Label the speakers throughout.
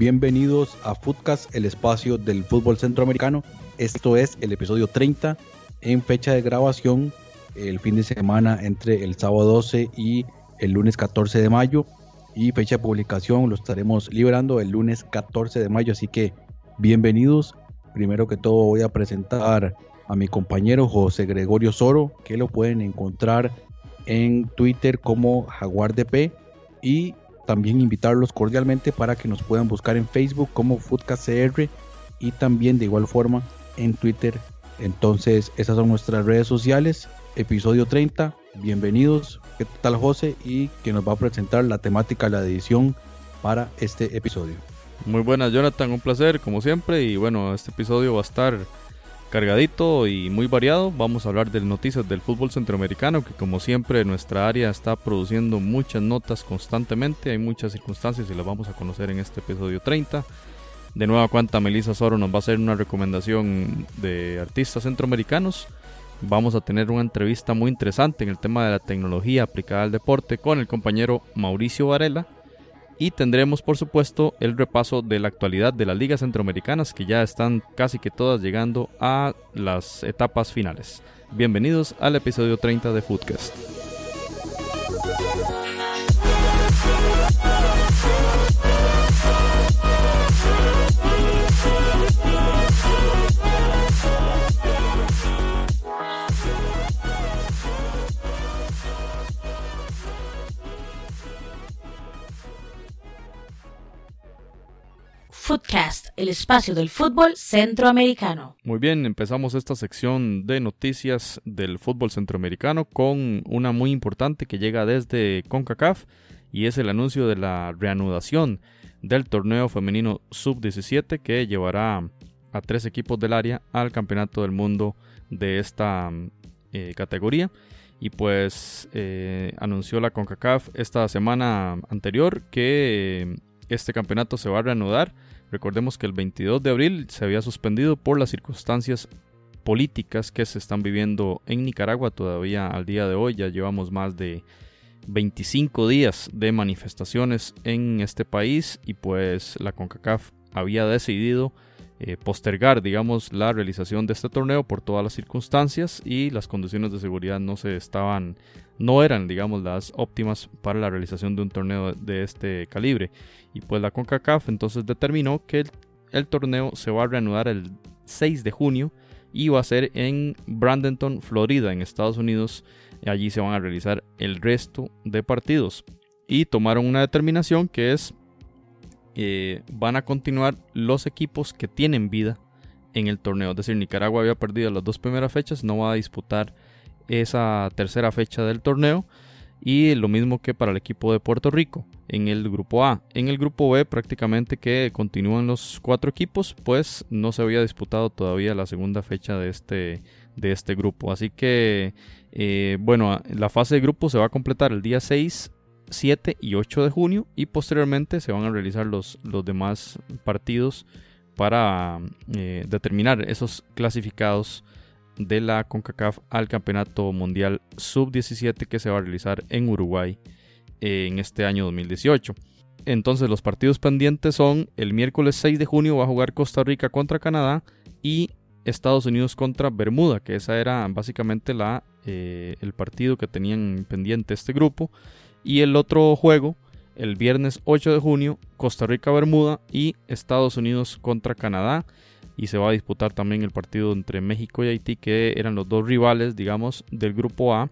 Speaker 1: Bienvenidos a Footcast, el espacio del fútbol centroamericano. Esto es el episodio 30 en fecha de grabación el fin de semana entre el sábado 12 y el lunes 14 de mayo y fecha de publicación lo estaremos liberando el lunes 14 de mayo, así que bienvenidos. Primero que todo voy a presentar a mi compañero José Gregorio Soro, que lo pueden encontrar en Twitter como JaguarDP y también invitarlos cordialmente para que nos puedan buscar en Facebook como FoodcastCR y también de igual forma en Twitter. Entonces, esas son nuestras redes sociales. Episodio 30. Bienvenidos. ¿Qué tal José? Y que nos va a presentar la temática la edición para este episodio.
Speaker 2: Muy buenas Jonathan, un placer como siempre y bueno, este episodio va a estar cargadito y muy variado. Vamos a hablar de noticias del fútbol centroamericano que como siempre nuestra área está produciendo muchas notas constantemente, hay muchas circunstancias y las vamos a conocer en este episodio 30. De nueva cuenta Melissa Soro nos va a hacer una recomendación de artistas centroamericanos. Vamos a tener una entrevista muy interesante en el tema de la tecnología aplicada al deporte con el compañero Mauricio Varela. Y tendremos, por supuesto, el repaso de la actualidad de las ligas centroamericanas que ya están casi que todas llegando a las etapas finales. Bienvenidos al episodio 30 de Foodcast.
Speaker 3: Footcast, el espacio del fútbol centroamericano.
Speaker 2: Muy bien, empezamos esta sección de noticias del fútbol centroamericano con una muy importante que llega desde CONCACAF y es el anuncio de la reanudación del torneo femenino sub-17 que llevará a tres equipos del área al campeonato del mundo de esta eh, categoría. Y pues eh, anunció la CONCACAF esta semana anterior que eh, este campeonato se va a reanudar. Recordemos que el 22 de abril se había suspendido por las circunstancias políticas que se están viviendo en Nicaragua todavía al día de hoy. Ya llevamos más de 25 días de manifestaciones en este país y pues la CONCACAF había decidido eh, postergar, digamos, la realización de este torneo por todas las circunstancias y las condiciones de seguridad no se estaban, no eran, digamos, las óptimas para la realización de un torneo de este calibre. Y pues la CONCACAF entonces determinó que el, torneo se va a reanudar el 6 de junio y va a ser en Bradenton, Florida, en Estados Unidos. Allí se van a realizar el resto de partidos. Y tomaron una determinación que es eh, van a continuar los equipos que tienen vida en el torneo. Es decir, Nicaragua había perdido las dos primeras fechas, no va a disputar esa tercera fecha del torneo. Y lo mismo que para el equipo de Puerto Rico en el grupo A. En el grupo B prácticamente que continúan los cuatro equipos, pues no se había disputado todavía la segunda fecha de este, de este grupo. Así que, eh, bueno, la fase de grupo se va a completar el día 6 7 y 8 de junio y posteriormente se van a realizar los, los demás partidos para eh, determinar esos clasificados de la CONCACAF al Campeonato Mundial Sub-17 que se va a realizar en Uruguay en este año 2018. Entonces los partidos pendientes son el miércoles 6 de junio va a jugar Costa Rica contra Canadá y Estados Unidos contra Bermuda, que esa era básicamente la, eh, el partido que tenían pendiente este grupo. Y el otro juego, el viernes 8 de junio, Costa Rica-Bermuda y Estados Unidos contra Canadá. Y se va a disputar también el partido entre México y Haití, que eran los dos rivales, digamos, del grupo A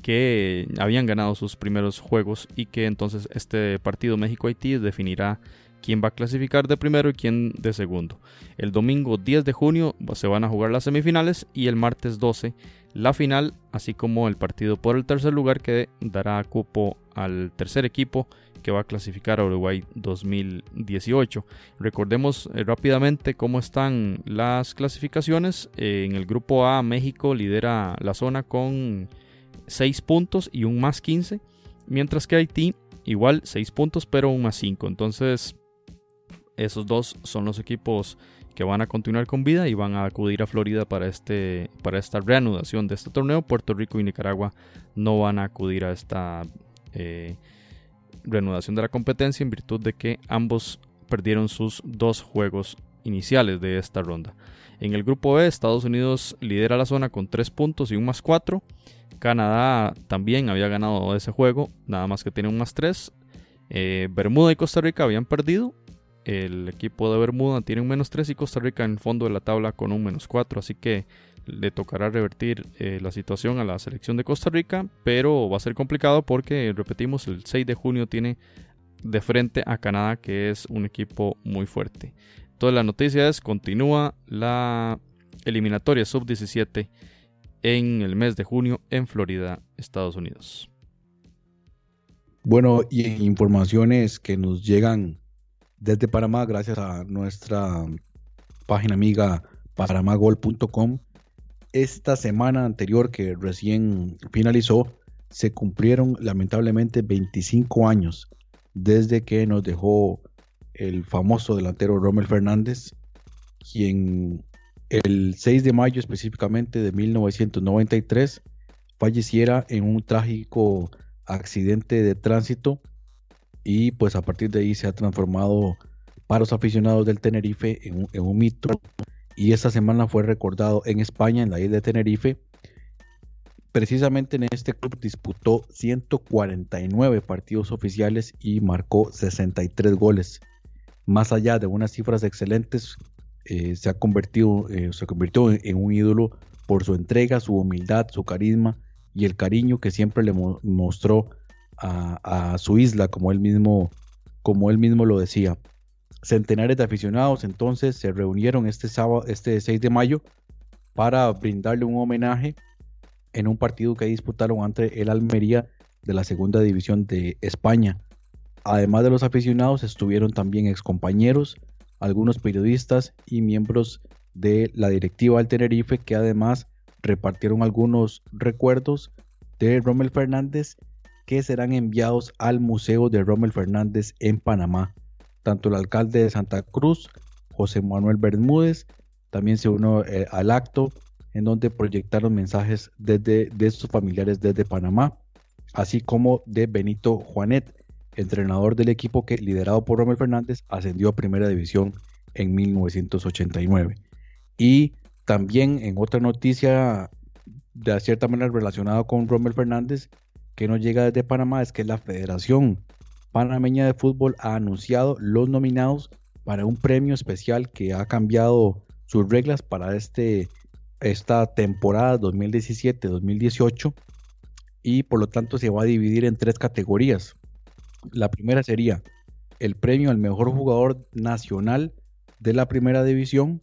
Speaker 2: que habían ganado sus primeros juegos y que entonces este partido México-Haití definirá quién va a clasificar de primero y quién de segundo. El domingo 10 de junio se van a jugar las semifinales y el martes 12 la final, así como el partido por el tercer lugar que dará cupo al tercer equipo que va a clasificar a Uruguay 2018. Recordemos eh, rápidamente cómo están las clasificaciones. Eh, en el grupo A, México lidera la zona con 6 puntos y un más 15, mientras que Haití igual 6 puntos pero un más 5. Entonces esos dos son los equipos que van a continuar con vida y van a acudir a Florida para, este, para esta reanudación de este torneo. Puerto Rico y Nicaragua no van a acudir a esta eh, reanudación de la competencia en virtud de que ambos perdieron sus dos juegos iniciales de esta ronda. En el grupo B, Estados Unidos lidera la zona con 3 puntos y un más 4. Canadá también había ganado ese juego, nada más que tiene un más 3. Eh, Bermuda y Costa Rica habían perdido el equipo de Bermuda tiene un menos 3 y Costa Rica en el fondo de la tabla con un menos 4. Así que le tocará revertir eh, la situación a la selección de Costa Rica. Pero va a ser complicado porque, repetimos, el 6 de junio tiene de frente a Canadá, que es un equipo muy fuerte. Toda la noticia es, continúa la eliminatoria sub-17 en el mes de junio en Florida, Estados Unidos.
Speaker 1: Bueno, y informaciones que nos llegan desde Panamá, gracias a nuestra página amiga paramagol.com. Esta semana anterior que recién finalizó, se cumplieron lamentablemente 25 años desde que nos dejó el famoso delantero Rommel Fernández, quien el 6 de mayo específicamente de 1993 falleciera en un trágico accidente de tránsito y pues a partir de ahí se ha transformado para los aficionados del Tenerife en un, mito y esta semana fue recordado en España, en la isla de Tenerife. Precisamente en este club disputó 149 partidos oficiales y marcó 63 goles. Más allá de unas cifras excelentes, eh, se ha convertido, eh, se convirtió en, un ídolo por su entrega, su humildad, su carisma y el cariño que siempre le mostró a, su isla, como él mismo, como él mismo lo decía. Centenares de aficionados entonces se reunieron este sábado, este 6 de mayo, para brindarle un homenaje en un partido que disputaron ante el Almería de la segunda división de España. Además de los aficionados, estuvieron también excompañeros, algunos periodistas y miembros de la directiva del Tenerife que además repartieron algunos recuerdos de Rommel Fernández que serán enviados al Museo de Rommel Fernández en Panamá. Tanto el alcalde de Santa Cruz, José Manuel Bermúdez, también se unió eh, al acto en donde proyectaron mensajes desde, de sus familiares desde Panamá, así como de Benito Juanet, entrenador del equipo que, liderado por Rommel Fernández, ascendió a Primera División en 1989. Y también en otra noticia, de cierta manera relacionada con Rommel Fernández, que nos llega desde Panamá es que la Federación Panameña de Fútbol ha anunciado los nominados para un premio especial que ha cambiado sus reglas para este, esta temporada 2017-2018 y por lo tanto se va a dividir en tres categorías. La primera sería el premio al mejor jugador nacional de la primera división,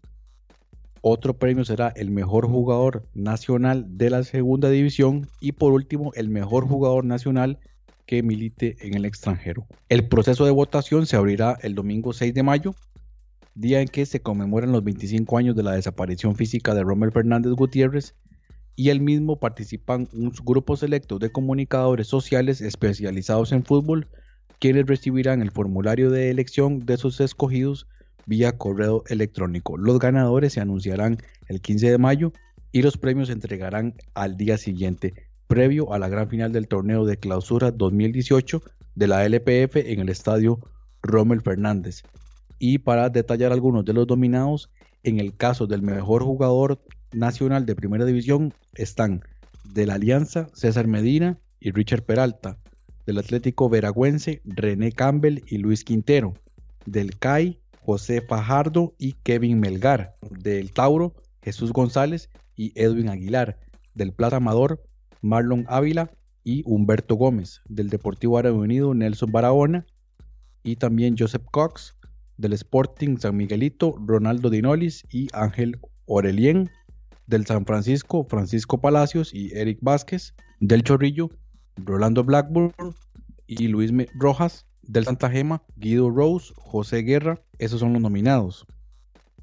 Speaker 1: otro premio será el mejor jugador nacional de la segunda división. Y por último el mejor jugador nacional que milite en el extranjero. El proceso de votación se abrirá el domingo 6 de mayo, día en que se conmemoran los 25 años de la desaparición física de Rommel Fernández Gutiérrez. Y el mismo participan un grupo selecto de comunicadores sociales especializados en fútbol, quienes recibirán el formulario de elección de sus escogidos vía correo electrónico. Los ganadores se anunciarán el 15 de mayo y los premios se entregarán al día siguiente, previo a la gran final del torneo de clausura 2018 de la LPF en el estadio Rommel Fernández. Y para detallar algunos de los dominados, en el caso del mejor jugador nacional de primera división están de la Alianza César Medina y Richard Peralta, del Atlético Veragüense René Campbell y Luis Quintero, del CAI José Fajardo y Kevin Melgar. Del Tauro, Jesús González y Edwin Aguilar. Del Plata Amador, Marlon Ávila y Humberto Gómez. Del Deportivo Árabe Unido, Nelson Barahona y también Joseph Cox. Del Sporting San Miguelito, Ronaldo Dinolis y Ángel Orelien. Del San Francisco, Francisco Palacios y Eric Vázquez. Del Chorrillo, Rolando Blackburn y Luis Rojas. Del Santa Gema, Guido Rose, José Guerra. Esos son los nominados.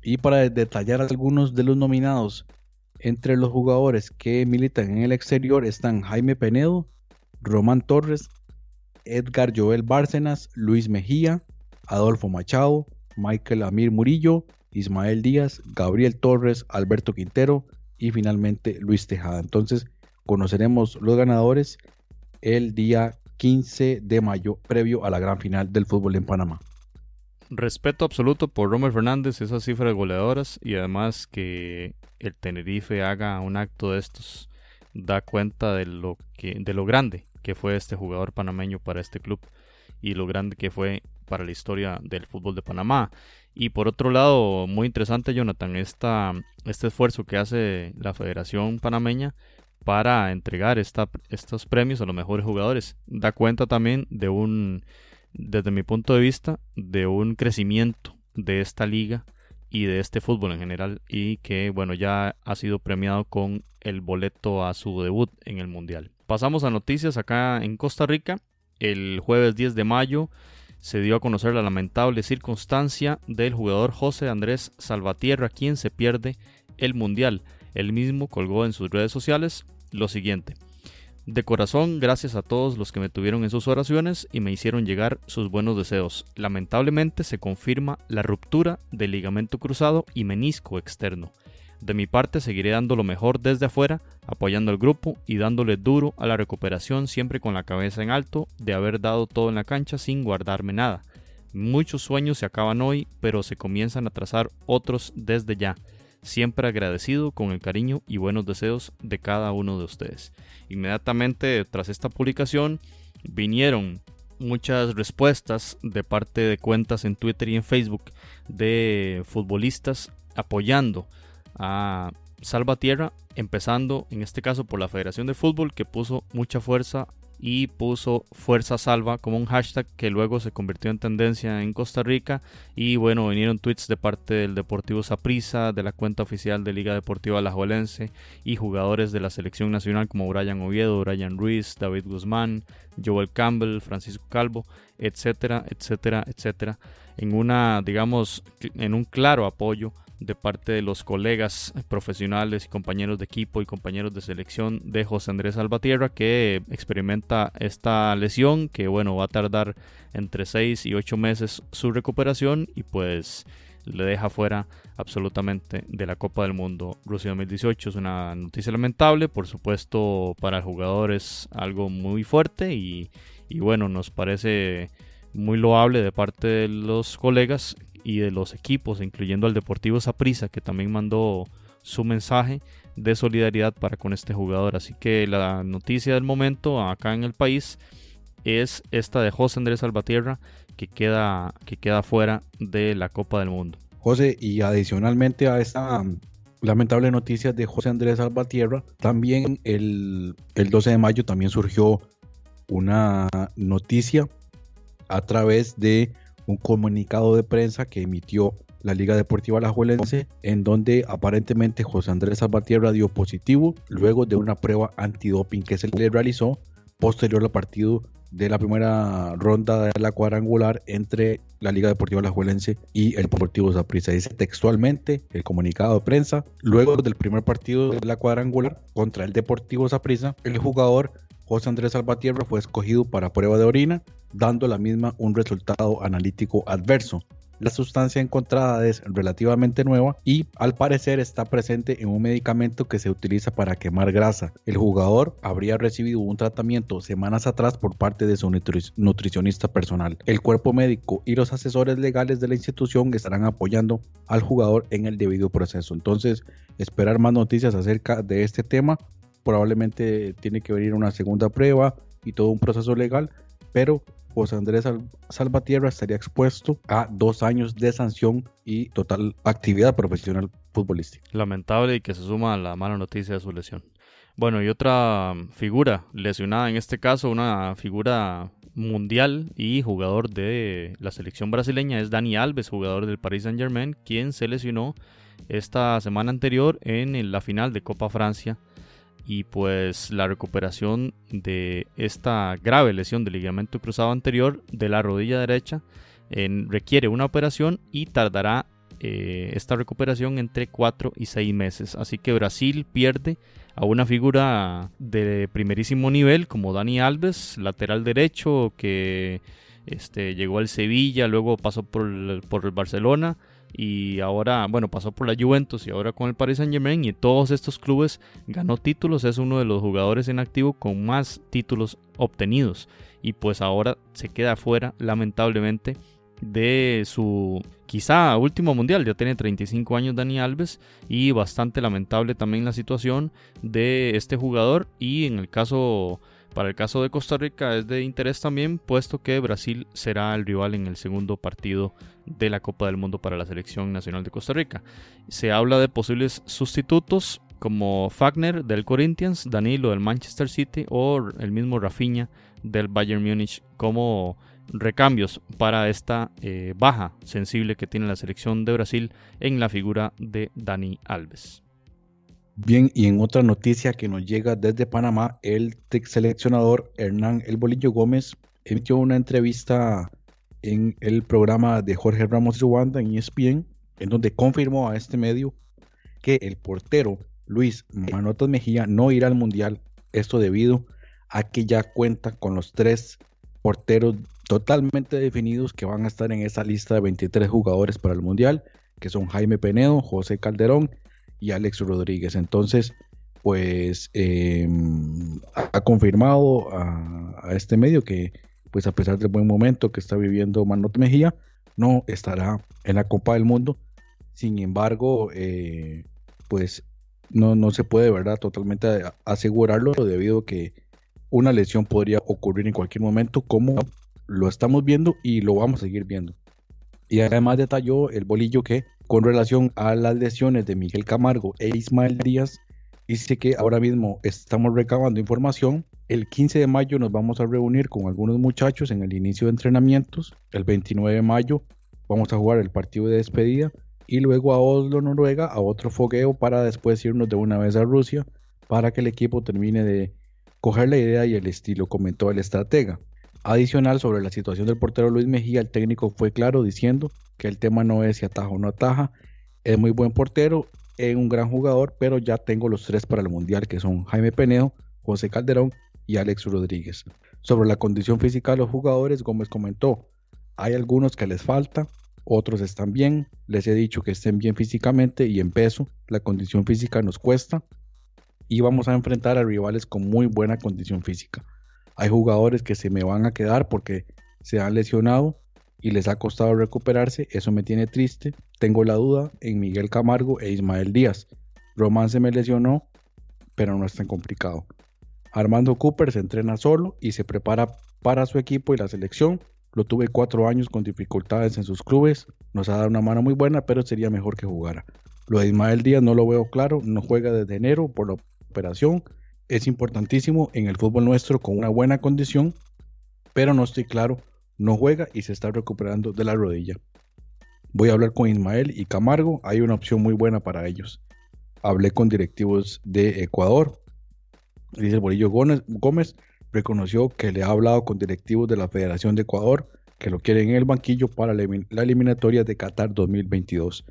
Speaker 1: Y para detallar algunos de los nominados entre los jugadores que militan en el exterior están Jaime Penedo, Román Torres, Edgar Joel Bárcenas, Luis Mejía, Adolfo Machado, Michael Amir Murillo, Ismael Díaz, Gabriel Torres, Alberto Quintero y finalmente Luis Tejada. Entonces conoceremos los ganadores el día 15 de mayo previo a la gran final del fútbol en Panamá
Speaker 2: respeto absoluto por Romer Fernández, esas cifras goleadoras y además que el Tenerife haga un acto de estos da cuenta de lo que de lo grande que fue este jugador panameño para este club y lo grande que fue para la historia del fútbol de Panamá. Y por otro lado, muy interesante Jonathan, esta, este esfuerzo que hace la Federación Panameña para entregar estos premios a los mejores jugadores. Da cuenta también de un desde mi punto de vista, de un crecimiento de esta liga y de este fútbol en general y que bueno ya ha sido premiado con el boleto a su debut en el mundial. Pasamos a noticias acá en Costa Rica. El jueves 10 de mayo se dio a conocer la lamentable circunstancia del jugador José Andrés Salvatierra quien se pierde el mundial. Él mismo colgó en sus redes sociales lo siguiente. De corazón, gracias a todos los que me tuvieron en sus oraciones y me hicieron llegar sus buenos deseos. Lamentablemente se confirma la ruptura del ligamento cruzado y menisco externo. De mi parte seguiré dando lo mejor desde afuera, apoyando al grupo y dándole duro a la recuperación siempre con la cabeza en alto de haber dado todo en la cancha sin guardarme nada. Muchos sueños se acaban hoy, pero se comienzan a trazar otros desde ya siempre agradecido con el cariño y buenos deseos de cada uno de ustedes. Inmediatamente tras esta publicación vinieron muchas respuestas de parte de cuentas en Twitter y en Facebook de futbolistas apoyando a Salvatierra, empezando en este caso por la Federación de Fútbol que puso mucha fuerza y puso Fuerza Salva como un hashtag que luego se convirtió en tendencia en Costa Rica. Y bueno, vinieron tweets de parte del Deportivo Saprissa, de la cuenta oficial de Liga Deportiva Alajuelense y jugadores de la selección nacional como Brian Oviedo, Brian Ruiz, David Guzmán, Joel Campbell, Francisco Calvo, etcétera, etcétera, etcétera, en una digamos en un claro apoyo de parte de los colegas profesionales y compañeros de equipo y compañeros de selección de José Andrés Salvatierra que experimenta esta lesión que bueno va a tardar entre 6 y 8 meses su recuperación y pues le deja fuera absolutamente de la Copa del Mundo Rusia 2018 es una noticia lamentable por supuesto para el jugador es algo muy fuerte y, y bueno nos parece muy loable de parte de los colegas y de los equipos, incluyendo al Deportivo Saprissa, que también mandó su mensaje de solidaridad para con este jugador. Así que la noticia del momento acá en el país es esta de José Andrés Salvatierra, que queda, que queda fuera de la Copa del Mundo.
Speaker 1: José, y adicionalmente a esta lamentable noticia de José Andrés Salvatierra, también el, el 12 de mayo también surgió una noticia a través de un comunicado de prensa que emitió la Liga Deportiva Alajuelense, en donde aparentemente José Andrés Salvatierra dio positivo luego de una prueba antidoping que se le realizó posterior al partido de la primera ronda de la cuadrangular entre la Liga Deportiva Alajuelense y el Deportivo Zaprisa. Dice textualmente el comunicado de prensa, luego del primer partido de la cuadrangular contra el Deportivo Zaprisa, el jugador José Andrés Salvatierra fue escogido para prueba de orina, dando la misma un resultado analítico adverso. La sustancia encontrada es relativamente nueva y al parecer está presente en un medicamento que se utiliza para quemar grasa. El jugador habría recibido un tratamiento semanas atrás por parte de su nutricionista personal. El cuerpo médico y los asesores legales de la institución estarán apoyando al jugador en el debido proceso. Entonces, esperar más noticias acerca de este tema probablemente tiene que venir una segunda prueba y todo un proceso legal, pero José Andrés Salvatierra estaría expuesto a dos años de sanción y total actividad profesional futbolística.
Speaker 2: Lamentable y que se suma a la mala noticia de su lesión. Bueno, y otra figura lesionada, en este caso una figura mundial y jugador de la selección brasileña es Dani Alves, jugador del Paris Saint Germain, quien se lesionó esta semana anterior en la final de Copa Francia y pues la recuperación de esta grave lesión del ligamento cruzado anterior de la rodilla derecha requiere una operación y tardará eh, esta recuperación entre 4 y 6 meses. Así que Brasil pierde a una figura de primerísimo nivel como Dani Alves, lateral derecho que este, llegó al Sevilla, luego pasó por por el Barcelona y ahora, bueno, pasó por la Juventus y ahora con el Paris Saint Germain y todos estos clubes ganó títulos, es uno de los jugadores en activo con más títulos obtenidos. Y pues ahora se queda fuera lamentablemente de su quizá último mundial, ya tiene 35 años Dani Alves y bastante lamentable también la situación de este jugador. Y en el caso para el caso de Costa Rica es de interés también, puesto que Brasil será el rival en el segundo partido de la Copa del Mundo para la Selección Nacional de Costa Rica. Se habla de posibles sustitutos como Fagner del Corinthians, Danilo del Manchester City o el mismo Rafinha del Bayern Múnich como recambios para esta eh, baja sensible que tiene la selección de Brasil en la figura de Dani Alves.
Speaker 1: Bien, y en otra noticia que nos llega desde Panamá, el seleccionador Hernán El Bolillo Gómez emitió una entrevista en el programa de Jorge Ramos Ruanda en ESPN, en donde confirmó a este medio que el portero Luis Manotas Mejía no irá al Mundial, esto debido a que ya cuenta con los tres porteros totalmente definidos que van a estar en esa lista de 23 jugadores para el Mundial, que son Jaime Penedo, José Calderón y Alex Rodríguez. Entonces, pues em, ha confirmado a, este medio que, pues a pesar del buen momento que está viviendo Manot Mejía, no estará en la Copa del Mundo. Sin embargo, eh, pues no, no se puede, ¿verdad? Totalmente asegurarlo debido a que una lesión podría ocurrir en cualquier momento, como lo estamos viendo y lo vamos a seguir viendo. Y además detalló el bolillo que con relación a las lesiones de Miguel Camargo e Ismael Díaz, dice que ahora mismo estamos recabando información. El 15 de mayo nos vamos a reunir con algunos muchachos en el inicio de entrenamientos. El 29 de mayo vamos a jugar el partido de despedida y luego a Oslo, Noruega, a otro fogueo para después irnos de una vez a Rusia para que el equipo termine de coger la idea y el estilo, comentó el estratega. Adicional sobre la situación del portero Luis Mejía, el técnico fue claro diciendo que el tema no es si ataja o no ataja, es muy buen portero, es un gran jugador, pero ya tengo los tres para el Mundial, que son Jaime Penedo, José Calderón y Alex Rodríguez. Sobre la condición física de los jugadores, Gómez comentó, hay algunos que les falta, otros están bien, les he dicho que estén bien físicamente y en peso, la condición física nos cuesta y vamos a enfrentar a rivales con muy buena condición física. Hay jugadores que se me van a quedar porque se han lesionado y les ha costado recuperarse. Eso me tiene triste. Tengo la duda en Miguel Camargo e Ismael Díaz. Román se me lesionó, pero no es tan complicado. Armando Cooper se entrena solo y se prepara para su equipo y la selección. Lo tuve cuatro años con dificultades en sus clubes. Nos ha dado una mano muy buena, pero sería mejor que jugara. Lo de Ismael Díaz no lo veo claro. No juega desde enero por la operación es importantísimo en el fútbol nuestro con una buena condición, pero no estoy claro, no juega y se está recuperando de la rodilla. Voy a hablar con Ismael y Camargo, hay una opción muy buena para ellos. Hablé con directivos de Ecuador, dice Bolillo Gómez, reconoció que le ha hablado con directivos de la Federación de Ecuador que lo quieren en el banquillo para la eliminatoria de Qatar 2022.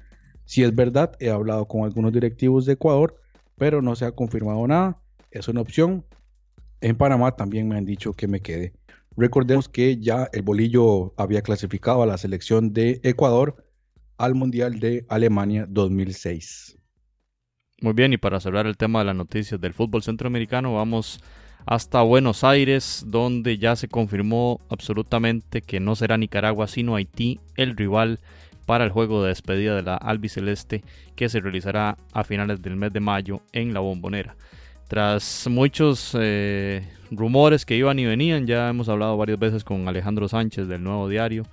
Speaker 1: Si es verdad, he hablado con algunos directivos de Ecuador, pero no se ha confirmado nada es una opción. En Panamá también me han dicho que me quede. Recordemos que ya el bolillo había clasificado a la selección de Ecuador al Mundial de Alemania 2006.
Speaker 2: Muy bien, y para cerrar el tema de las noticias del fútbol centroamericano, vamos hasta Buenos Aires, donde ya se confirmó absolutamente que no será Nicaragua, sino Haití el rival para el juego de despedida de la albiceleste que se realizará a finales del mes de mayo en la bombonera. Tras muchos eh, rumores que iban y venían, ya hemos hablado varias veces con Alejandro Sánchez del Nuevo Diario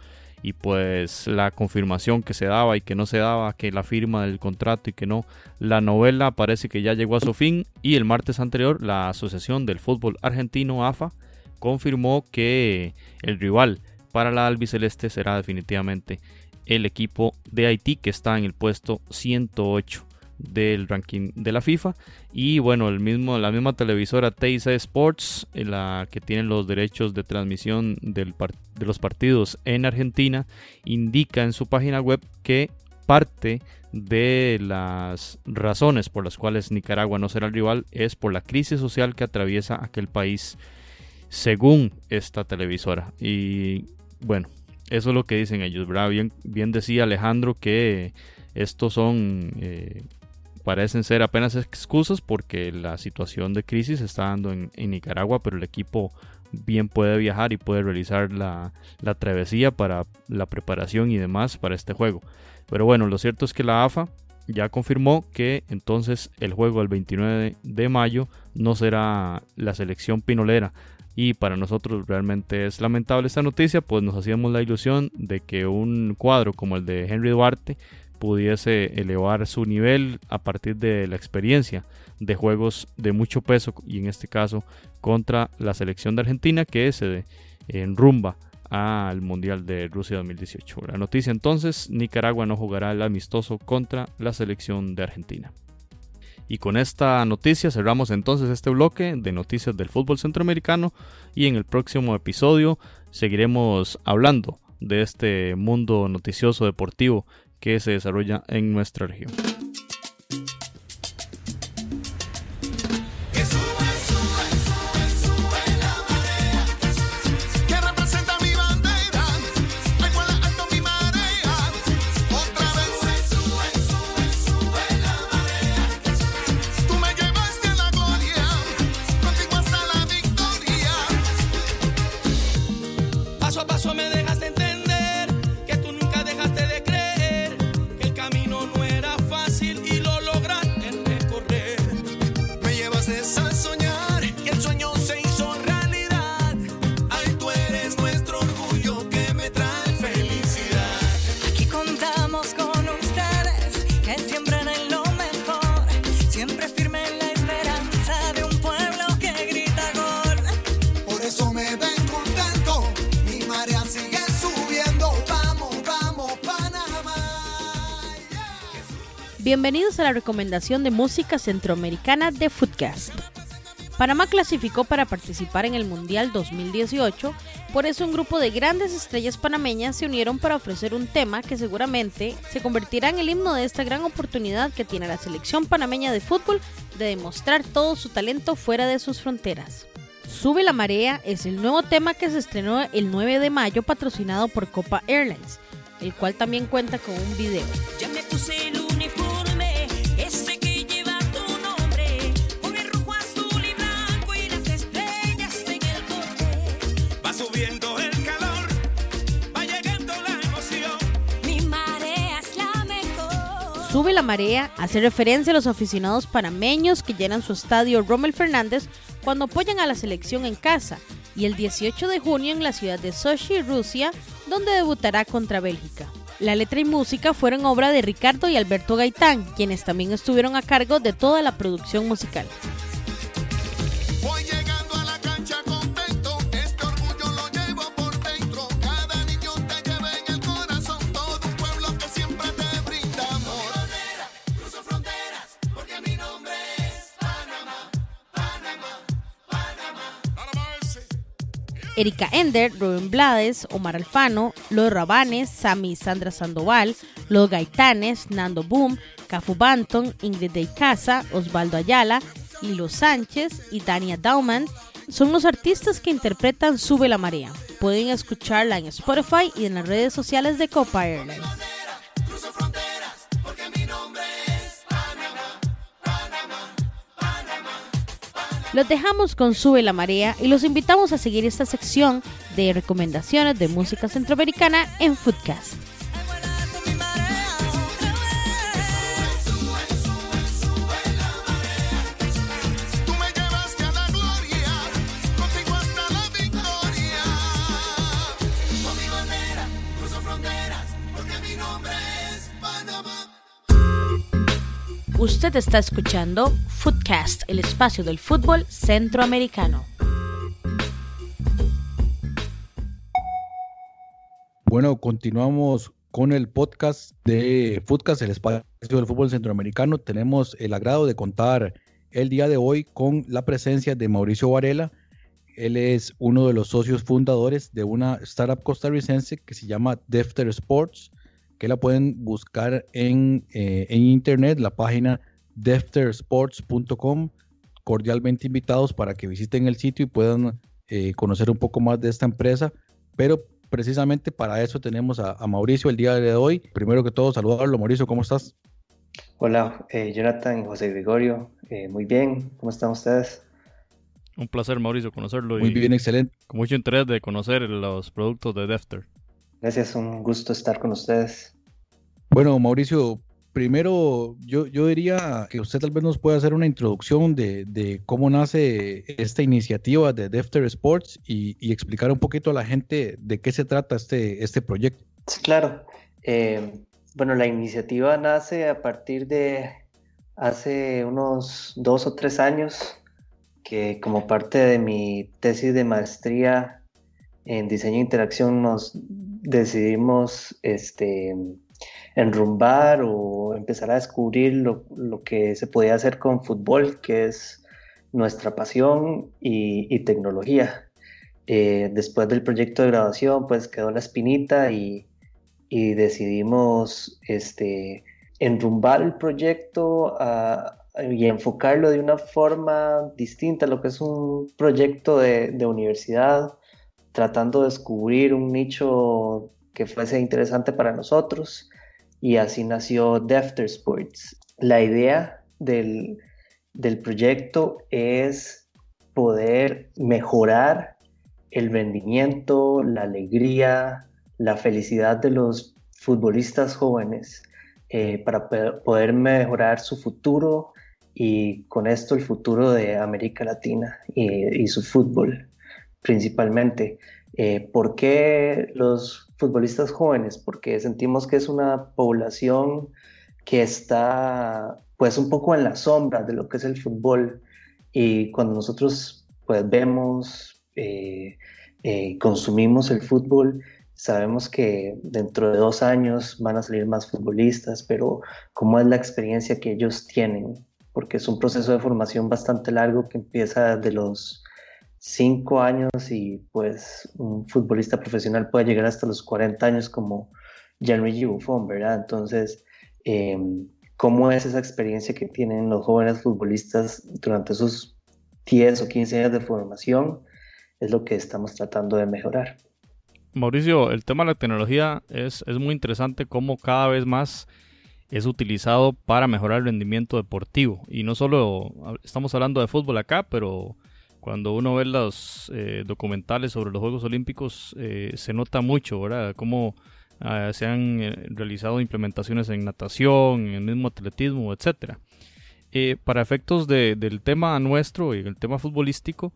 Speaker 2: y pues la confirmación que se daba y que no se daba, que la firma del contrato y que no, la novela parece que ya llegó a su fin y el martes anterior la Asociación del Fútbol Argentino AFA confirmó que el rival para la albiceleste será definitivamente el equipo de Haití que está en el puesto 108 del ranking de la FIFA. Y bueno el mismo la misma televisora Teisa Sports eh, la que tiene los derechos de transmisión del de los partidos en Argentina indica en su página web que parte de las razones por las cuales Nicaragua no será el rival es por la crisis social que atraviesa aquel país según esta televisora. Y bueno eso es lo que dicen ellos Bien, bien decía Alejandro que estos son eh, parecen ser apenas excusas porque la situación de crisis está dando en, Nicaragua, pero el equipo bien puede viajar y puede realizar la, travesía para la preparación y demás para este juego. Pero bueno, lo cierto es que la AFA ya confirmó que entonces el juego del 29 de mayo no será la selección pinolera. Y para nosotros realmente es lamentable esta noticia, pues nos hacíamos la ilusión de que un cuadro como el de Henry Duarte pudiese elevar su nivel a partir de la experiencia de juegos de mucho peso y en este caso contra la selección de Argentina que se enrumba al Mundial de Rusia 2018. La noticia entonces, Nicaragua no jugará el amistoso contra la selección de Argentina. Y con esta noticia cerramos entonces este bloque de noticias del fútbol centroamericano y en el próximo episodio seguiremos hablando de este mundo noticioso deportivo que se desarrolla en nuestra región.
Speaker 3: Bienvenidos a la recomendación de música centroamericana de Footcast. Panamá clasificó para participar en el Mundial 2018, por eso un grupo de grandes estrellas panameñas se unieron para ofrecer un tema que seguramente se convertirá en el himno de esta gran oportunidad que tiene la selección panameña de fútbol de demostrar todo su talento fuera de sus fronteras. Sube la marea es el nuevo tema que se estrenó el 9 de mayo patrocinado por Copa Airlines, el cual también cuenta con un video. Sube la marea hace referencia a los aficionados panameños que llenan su estadio Rommel Fernández cuando apoyan a la selección en casa y el 18 de junio en la ciudad de Sochi, Rusia, donde debutará contra Bélgica. La letra y música fueron obra de Ricardo y Alberto Gaitán, quienes también estuvieron a cargo de toda la producción musical. Erika Ender, Rubén Blades, Omar Alfano, Los Rabanes, Sami Sandra Sandoval, Los Gaitanes, Nando Boom, Cafu Banton, Ingrid de Casa, Osvaldo Ayala, Lilo Sánchez y Dania Dauman son los artistas que interpretan Sube la Marea. Pueden escucharla en Spotify y en las redes sociales de Copa Airlines. Los dejamos con Sube la Marea y los invitamos a seguir esta sección de recomendaciones de música centroamericana en Foodcast. Usted está escuchando Footcast, el espacio del fútbol centroamericano.
Speaker 1: Bueno, continuamos con el podcast de Footcast, el espacio del fútbol centroamericano. Tenemos el agrado de contar el día de hoy con la presencia de Mauricio Varela. Él es uno de los socios fundadores de una startup costarricense que se llama Defter Sports, que la pueden buscar en, eh, en internet, la página deftersports.com. Cordialmente invitados para que visiten el sitio y puedan eh, conocer un poco más de esta empresa. Pero precisamente para eso tenemos a, a Mauricio el día de hoy. Primero que todo, saludarlo. Mauricio, ¿cómo estás?
Speaker 4: Hola, eh, Jonathan y José Gregorio. Eh, muy bien, ¿cómo están ustedes?
Speaker 2: Un placer, Mauricio, conocerlo.
Speaker 1: Muy
Speaker 2: y
Speaker 1: bien, excelente.
Speaker 2: Con mucho interés de conocer los productos de Defter.
Speaker 4: Gracias, un gusto estar con ustedes.
Speaker 1: Bueno, Mauricio, primero yo, yo diría que usted tal vez nos pueda hacer una introducción de, de cómo nace esta iniciativa de Defter Sports y, y, explicar un poquito a la gente de qué se trata este, este proyecto.
Speaker 4: Claro. Eh, bueno, la iniciativa nace a partir de hace unos dos o tres años que como parte de mi tesis de maestría en diseño e interacción nos decidimos este, enrumbar o empezar a descubrir lo, lo, que se podía hacer con fútbol, que es nuestra pasión y, y tecnología. Eh, después del proyecto de grabación, pues quedó la espinita y, y decidimos este, enrumbar el proyecto a, y enfocarlo de una forma distinta a lo que es un proyecto de, de universidad, tratando de descubrir un nicho que fuese interesante para nosotros y así nació Defter Sports. La idea del, del proyecto es poder mejorar el rendimiento, la alegría, la felicidad de los futbolistas jóvenes eh, para poder mejorar su futuro y con esto el futuro de América Latina y, y su fútbol principalmente. Eh, ¿Por qué los futbolistas jóvenes? Porque sentimos que es una población que está pues un poco en la sombra de lo que es el fútbol y cuando nosotros pues vemos, eh, eh, consumimos el fútbol, sabemos que dentro de dos años van a salir más futbolistas, pero ¿cómo es la experiencia que ellos tienen? Porque es un proceso de formación bastante largo que empieza de los cinco años y pues un futbolista profesional puede llegar hasta los 40 años como Gianluigi Buffon, ¿verdad? Entonces, eh, ¿cómo es esa experiencia que tienen los jóvenes futbolistas durante esos 10 o 15 años de formación? Es lo que estamos tratando de mejorar.
Speaker 2: Mauricio, el tema de la tecnología es, es muy interesante cómo cada vez más es utilizado para mejorar el rendimiento deportivo. Y no solo estamos hablando de fútbol acá, pero cuando uno ve los eh, documentales sobre los Juegos Olímpicos, eh, se nota mucho, ¿verdad? Cómo eh, se han eh, realizado implementaciones en natación, en el mismo atletismo, etc. para efectos de, del tema nuestro y el tema futbolístico,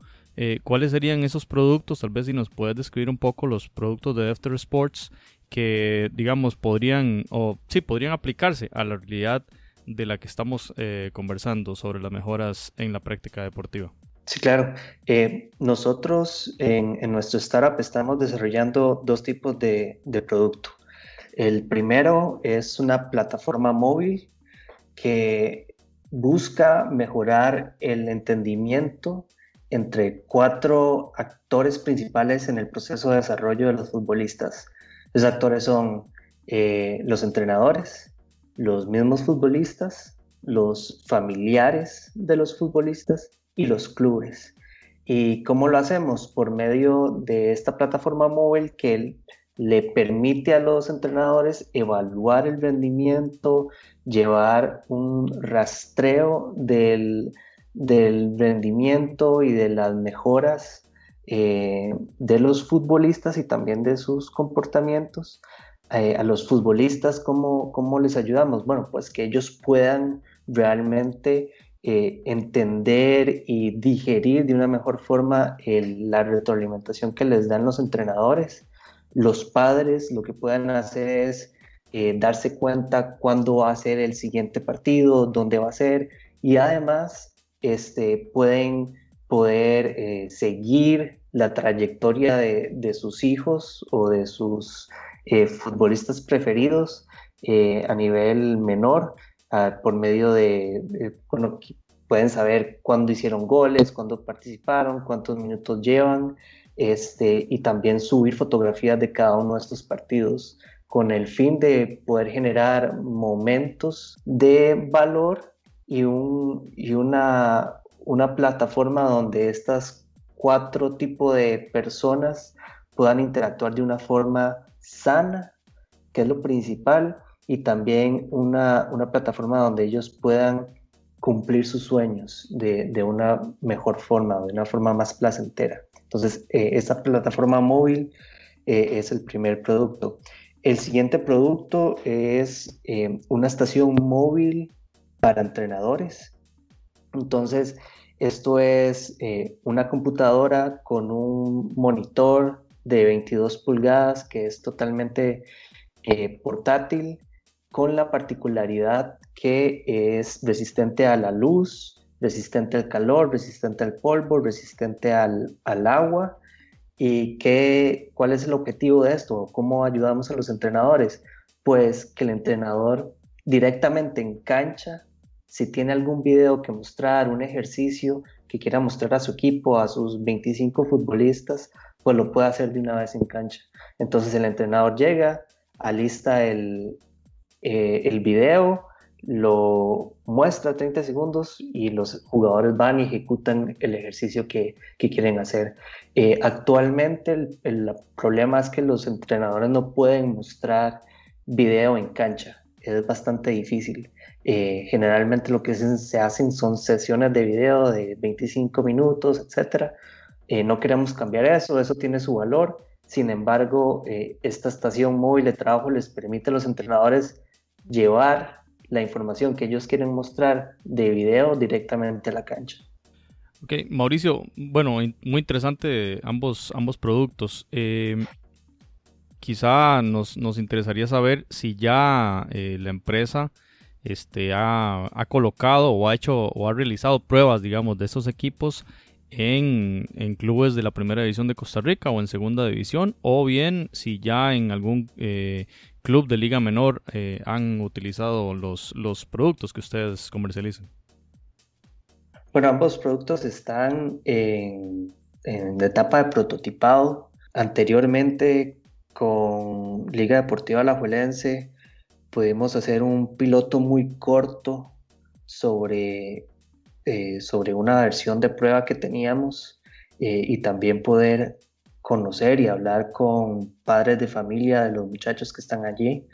Speaker 2: ¿cuáles serían esos productos? Tal vez si nos puedes describir un poco los productos de After Sports que, digamos, podrían, o sí, podrían aplicarse a la realidad de la que estamos conversando sobre las mejoras en la práctica deportiva.
Speaker 4: Sí, claro. Eh, nosotros en, nuestro startup estamos desarrollando dos tipos de, de, producto. El primero es una plataforma móvil que busca mejorar el entendimiento entre cuatro actores principales en el proceso de desarrollo de los futbolistas. Esos actores son eh, los entrenadores, los mismos futbolistas, los familiares de los futbolistas y los clubes. ¿Y cómo lo hacemos? Por medio de esta plataforma móvil que le permite a los entrenadores evaluar el rendimiento, llevar un rastreo del, del rendimiento y de las mejoras eh, de los futbolistas y también de sus comportamientos. Eh, a los futbolistas, ¿cómo, ¿cómo les ayudamos? Bueno, pues que ellos puedan realmente eh, entender y digerir de una mejor forma el, la retroalimentación que les dan los entrenadores, los padres lo que puedan hacer es eh, darse cuenta cuándo va a ser el siguiente partido, dónde va a ser, y además este, pueden poder eh, seguir la trayectoria de, sus hijos o de sus eh, futbolistas preferidos a nivel menor por medio de, bueno, pueden saber cuándo hicieron goles, cuándo participaron, cuántos minutos llevan, este, y también subir fotografías de cada uno de estos partidos con el fin de poder generar momentos de valor y, un, y una, una plataforma donde estas cuatro tipos de personas puedan interactuar de una forma sana, que es lo principal, y también una, una plataforma donde ellos puedan cumplir sus sueños de, de, una mejor forma, de una forma más placentera. Entonces, eh, esta plataforma móvil eh, es el primer producto. El siguiente producto es eh, una estación móvil para entrenadores. Entonces, esto es una computadora con un monitor de 22 pulgadas que es totalmente portátil con la particularidad que es resistente a la luz, resistente al calor, resistente al polvo, resistente al, agua. ¿Y qué, cuál es el objetivo de esto? ¿Cómo ayudamos a los entrenadores? Pues que el entrenador directamente en cancha, si tiene algún video que mostrar, un ejercicio que quiera mostrar a su equipo, a sus 25 futbolistas, pues lo puede hacer de una vez en cancha. Entonces el entrenador llega, alista el, eh, el video, lo muestra 30 segundos y los jugadores van y ejecutan el ejercicio que, quieren hacer. Eh, actualmente el, problema es que los entrenadores no pueden mostrar video en cancha, es bastante difícil. Eh, generalmente lo que se hacen son sesiones de video de 25 minutos, etc. no queremos cambiar eso, eso tiene su valor. Sin embargo, esta estación móvil de trabajo les permite a los entrenadores llevar la información que ellos quieren mostrar de video directamente a la cancha.
Speaker 2: Ok, Mauricio, bueno, muy interesante ambos, ambos productos. Eh, quizá nos, interesaría saber si ya eh, la empresa este, ha, ha, colocado o ha hecho o ha realizado pruebas, digamos, de esos equipos en, en, clubes de la primera división de Costa Rica o en segunda división, o bien si ya en algún eh, club de liga menor eh, han utilizado los, los productos que ustedes comercializan?
Speaker 4: Bueno, ambos productos están en, en etapa de prototipado. Anteriormente, con Liga Deportiva Alajuelense, pudimos hacer un piloto muy corto sobre, eh, sobre una versión de prueba que teníamos eh, y también poder conocer y hablar con padres de familia de los muchachos que están allí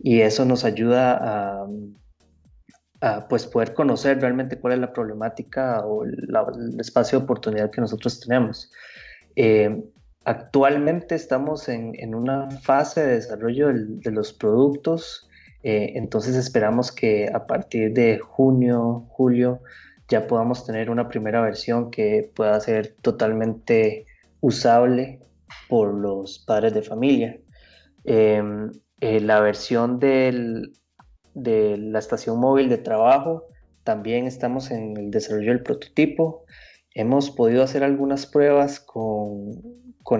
Speaker 4: y eso nos ayuda a, pues poder conocer realmente cuál es la problemática o el espacio de oportunidad que nosotros tenemos. Eh, actualmente estamos en, en, una fase de desarrollo de los productos, eh, entonces esperamos que a partir de junio, julio, ya podamos tener una primera versión que pueda ser totalmente usable por los padres de familia. Em, eh, la versión de la estación móvil de trabajo, también estamos en el desarrollo del prototipo. Hemos podido hacer algunas pruebas con,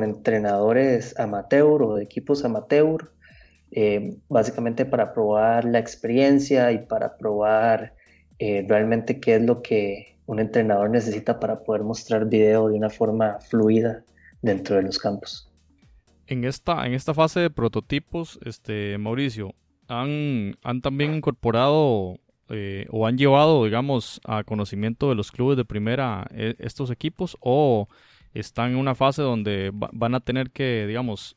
Speaker 4: entrenadores amateur o de equipos amateur, eh, básicamente para probar la experiencia y para probar eh, realmente qué es lo que un entrenador necesita para poder mostrar video de una forma fluida dentro de los campos.
Speaker 2: En esta, en esta fase de prototipos, este, Mauricio, ¿han, han también incorporado eh, o han llevado, digamos, a conocimiento de los clubes de primera eh, estos equipos o están en una fase donde van a tener que, digamos,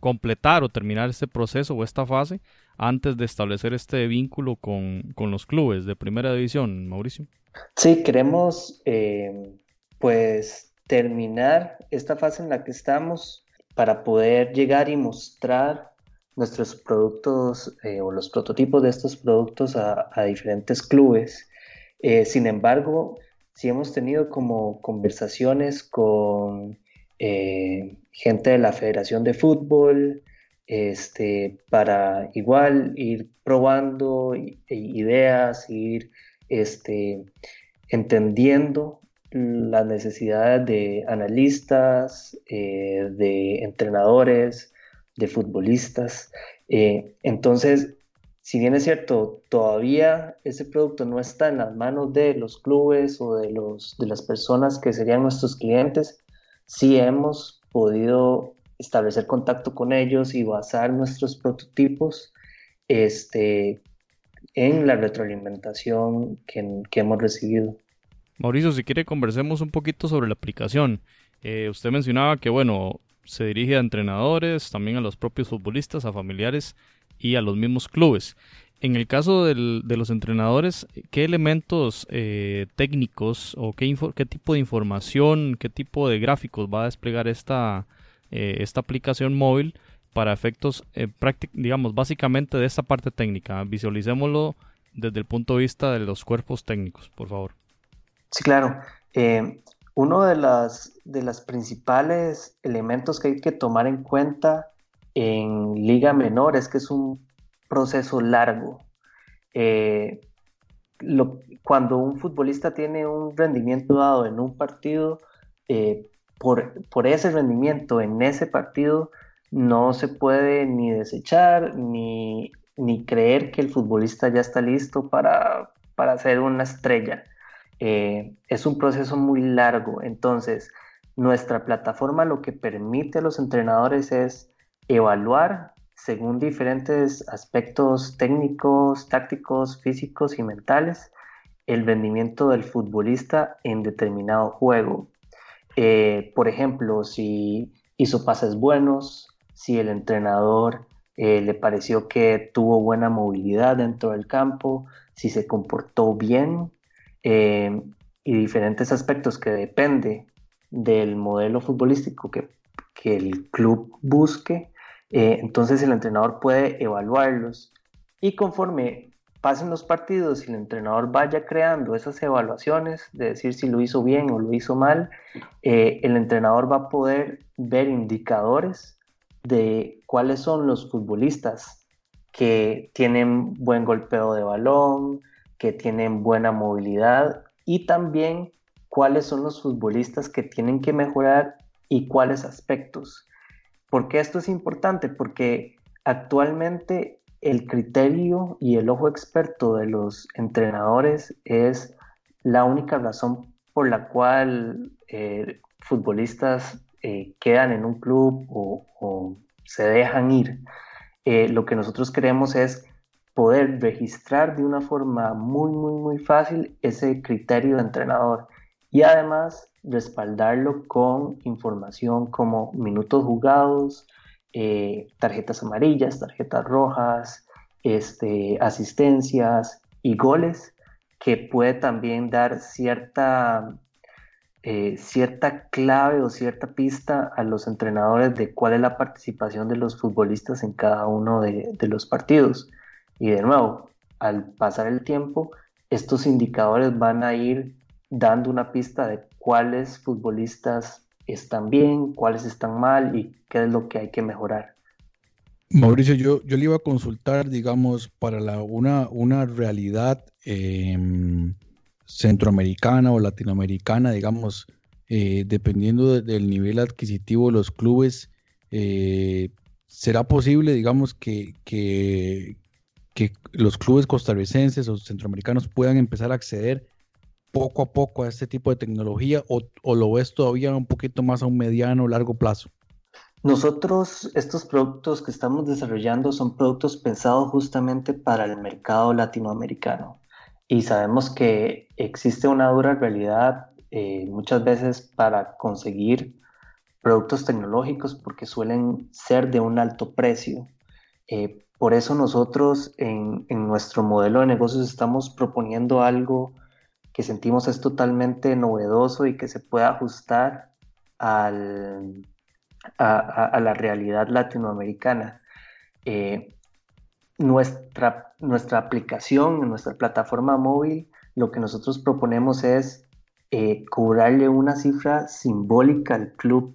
Speaker 2: completar o terminar este proceso o esta fase antes de establecer este vínculo con, con los clubes de primera división, Mauricio?
Speaker 4: Sí, queremos, eh, pues, terminar esta fase en la que estamos para poder llegar y mostrar nuestros productos eh, o los prototipos de estos productos a, diferentes clubes. Eh, sin embargo, si hemos tenido como conversaciones con eh, gente de la Federación de Fútbol, este, para igual ir probando ideas, ir este, entendiendo las necesidades de analistas, eh, de entrenadores, de futbolistas. Eh, entonces, si bien es cierto, todavía ese producto no está en las manos de los clubes o de, los, de las personas que serían nuestros clientes, sí hemos podido establecer contacto con ellos y basar nuestros prototipos este, en la retroalimentación que, que hemos recibido.
Speaker 2: Mauricio, si quiere conversemos un poquito sobre la aplicación. Eh, usted mencionaba que, bueno, se dirige a entrenadores, también a los propios futbolistas, a familiares y a los mismos clubes. En el caso de los entrenadores, ¿qué elementos eh, técnicos o qué, qué, tipo de información, qué tipo de gráficos va a desplegar esta, eh, esta aplicación móvil para efectos, eh, digamos, básicamente de esta parte técnica? Visualicémoslo desde el punto de vista de los cuerpos técnicos, por favor.
Speaker 4: Sí, claro. Eh, uno de las, de principales elementos que hay que tomar en cuenta en Liga Menor es que es un proceso largo. Eh, cuando un futbolista tiene un rendimiento dado en un partido, eh, por, por, ese rendimiento en ese partido no se puede ni desechar ni, ni creer que el futbolista ya está listo para, para ser una estrella. Eh, es un proceso muy largo, entonces nuestra plataforma lo que permite a los entrenadores es evaluar según diferentes aspectos técnicos, tácticos, físicos y mentales el rendimiento del futbolista en determinado juego. Eh, por ejemplo, si hizo pases buenos, si el entrenador eh, le pareció que tuvo buena movilidad dentro del campo, si se comportó bien eh, y diferentes aspectos que depende del modelo futbolístico que, que el club busque, eh, entonces el entrenador puede evaluarlos y conforme pasen los partidos y el entrenador vaya creando esas evaluaciones de decir si lo hizo bien o lo hizo mal, eh, el entrenador va a poder ver indicadores de cuáles son los futbolistas que tienen buen golpeo de balón, que tienen buena movilidad y también cuáles son los futbolistas que tienen que mejorar y cuáles aspectos. ¿Por qué esto es importante? Porque actualmente el criterio y el ojo experto de los entrenadores es la única razón por la cual eh, futbolistas eh, quedan en un club o, se dejan ir. Eh, lo que nosotros queremos es poder registrar de una forma muy, muy, muy fácil ese criterio de entrenador y además respaldarlo con información como minutos jugados, eh, tarjetas amarillas, tarjetas rojas, este, asistencias y goles, que puede también dar cierta, eh, cierta clave o cierta pista a los entrenadores de cuál es la participación de los futbolistas en cada uno de los partidos. Y de nuevo, al pasar el tiempo, estos indicadores van a ir dando una pista de cuáles futbolistas están bien, cuáles están mal y qué es lo que hay que mejorar.
Speaker 1: Mauricio, yo, yo le iba a consultar, digamos, para la, una, una realidad em, centroamericana o latinoamericana, digamos, eh, dependiendo del nivel adquisitivo de los clubes, eh, ¿será posible, digamos, que, que, que los clubes costarricenses o centroamericanos puedan empezar a acceder poco a poco a este tipo de tecnología o, lo ves todavía un poquito más a un mediano o largo plazo?
Speaker 4: Nosotros, estos productos que estamos desarrollando son productos pensados justamente para el mercado latinoamericano y sabemos que existe una dura realidad eh, muchas veces para conseguir productos tecnológicos porque suelen ser de un alto precio. Eh, por eso nosotros en, nuestro modelo de negocios estamos proponiendo algo que sentimos es totalmente novedoso y que se pueda ajustar al, a, la realidad latinoamericana. Eh, nuestra, nuestra aplicación, nuestra plataforma móvil, lo que nosotros proponemos es eh, cobrarle una cifra simbólica al club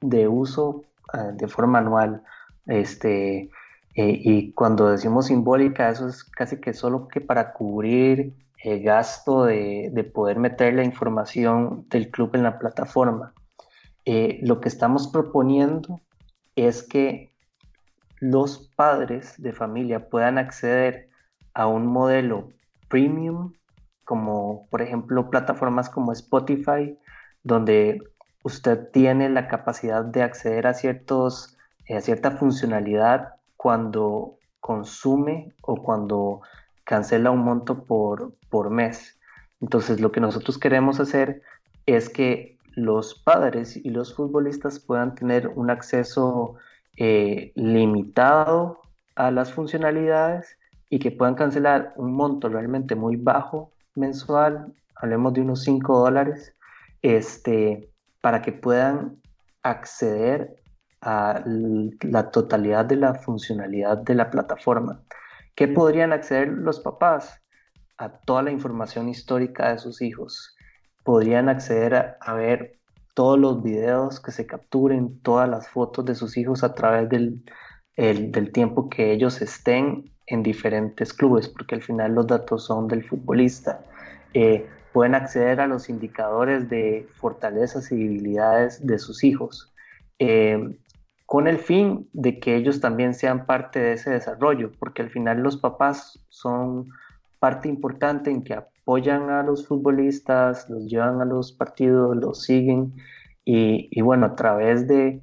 Speaker 4: de uso ah, de forma anual. Este, eh, y cuando decimos simbólica, eso es casi que solo que para cubrir el gasto de, de poder meter la información del club en la plataforma. Eh, lo que estamos proponiendo es que los padres de familia puedan acceder a un modelo premium, como por ejemplo plataformas como Spotify, donde usted tiene la capacidad de acceder a, ciertos, eh, a cierta funcionalidad cuando consume o cuando cancela un monto por, por mes. Entonces lo que nosotros queremos hacer es que los padres y los futbolistas puedan tener un acceso eh, limitado a las funcionalidades y que puedan cancelar un monto realmente muy bajo mensual, hablemos de unos 5 dólares, este, para que puedan acceder a la totalidad de la funcionalidad de la plataforma. ¿Qué podrían acceder los papás? A toda la información histórica de sus hijos. Podrían acceder a, ver todos los videos que se capturen, todas las fotos de sus hijos a través del, del tiempo que ellos estén en diferentes clubes, porque al final los datos son del futbolista. Eh, pueden acceder a los indicadores de fortalezas y debilidades de sus hijos. Eh, con el fin de que ellos también sean parte de ese desarrollo, porque al final los papás son parte importante en que apoyan a los futbolistas, los llevan a los partidos, los siguen y, bueno, a través de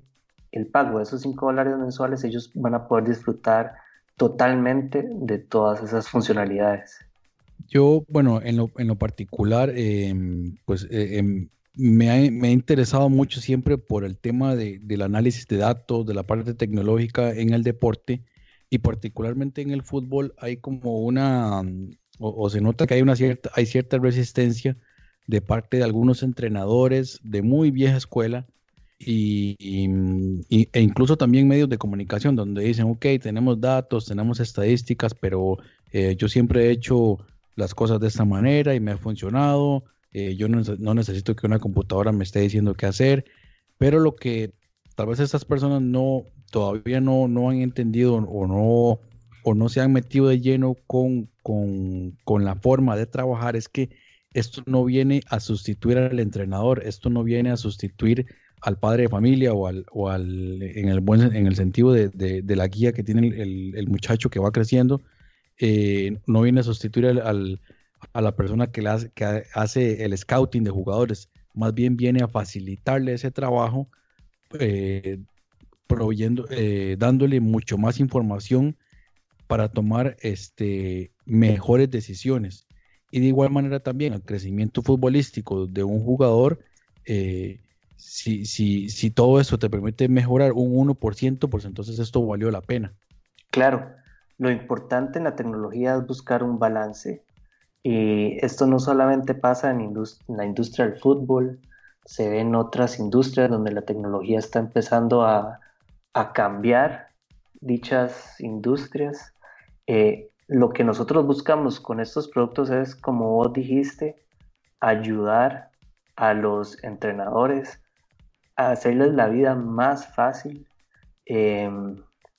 Speaker 4: el pago de esos 5 dólares mensuales ellos van a poder disfrutar totalmente de todas esas funcionalidades.
Speaker 1: Yo, bueno, en lo, en lo particular, em, pues eh, em, me ha, me ha, interesado mucho siempre por el tema de, del análisis de datos, de la parte tecnológica en el deporte y particularmente en el fútbol hay como una, o, se nota que hay una cierta, hay cierta resistencia de parte de algunos entrenadores de muy vieja escuela y, e incluso también medios de comunicación donde dicen, ok, tenemos datos, tenemos estadísticas, pero eh, yo siempre he hecho las cosas de esta manera y me ha funcionado eh, yo no, necesito que una computadora me esté diciendo qué hacer, pero lo que tal vez estas personas no todavía no, no han entendido o no, o no se han metido de lleno con, con, la forma de trabajar es que esto no viene a sustituir al entrenador, esto no viene a sustituir al padre de familia o al, o al en el buen en el sentido de, de, la guía que tiene el, el, muchacho que va creciendo, eh, no viene a sustituir al, a la persona que, hace, el scouting de jugadores, más bien viene a facilitarle ese trabajo, eh, proveyendo, eh, dándole mucho más información para tomar este, mejores decisiones. Y de igual manera también el crecimiento futbolístico de un jugador, eh, si todo eso te permite mejorar un 1%, pues entonces esto valió la pena.
Speaker 4: Claro, lo importante en la tecnología es buscar un balance y esto no solamente pasa en, la industria del fútbol, se ve en otras industrias donde la tecnología está empezando a, cambiar dichas industrias. Eh, lo que nosotros buscamos con estos productos es, como vos dijiste, ayudar a los entrenadores a hacerles la vida más fácil. Eh,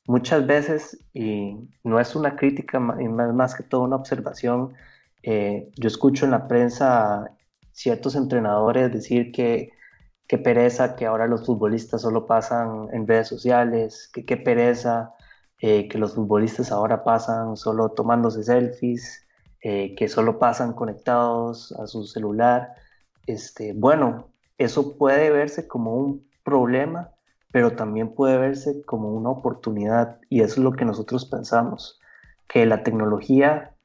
Speaker 4: muchas veces, y no es una crítica, es más que todo una observación, eh, yo escucho en la prensa ciertos entrenadores decir que qué pereza que ahora los futbolistas solo pasan en redes sociales, que qué pereza eh, que los futbolistas ahora pasan solo tomándose selfies, eh, que solo pasan conectados a su celular. Este, bueno, eso puede verse como un problema, pero también puede verse como una oportunidad y eso es lo que nosotros pensamos, que la tecnología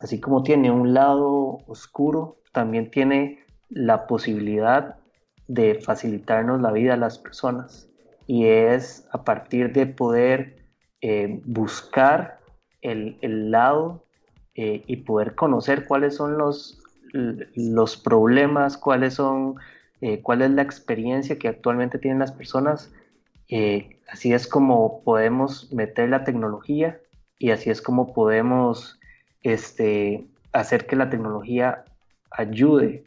Speaker 4: así como tiene un lado oscuro, también tiene la posibilidad de facilitarnos la vida a las personas. Y es a partir de poder eh, buscar el, lado eh, y poder conocer cuáles son los, los problemas, cuáles son, eh, cuál es la experiencia que actualmente tienen las personas. así es como podemos meter la tecnología y así es como podemos este, hacer que la tecnología ayude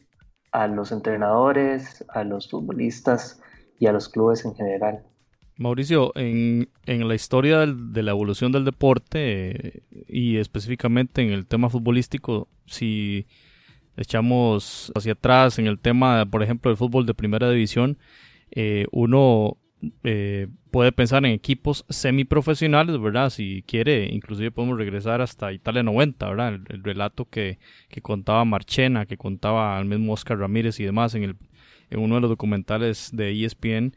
Speaker 4: a los entrenadores, a los futbolistas y a los clubes en general.
Speaker 2: Mauricio, en, en la historia del- de la evolución del deporte eh, y específicamente en el tema futbolístico, si echamos hacia atrás en el tema, por ejemplo, del fútbol de primera división, eh, uno eh, puede pensar en equipos semiprofesionales, ¿verdad? Si quiere, inclusive podemos regresar hasta Italia 90, ¿verdad? El, el relato que, que contaba Marchena, que contaba al mismo Oscar Ramírez y demás en, el, en uno de los documentales de ESPN,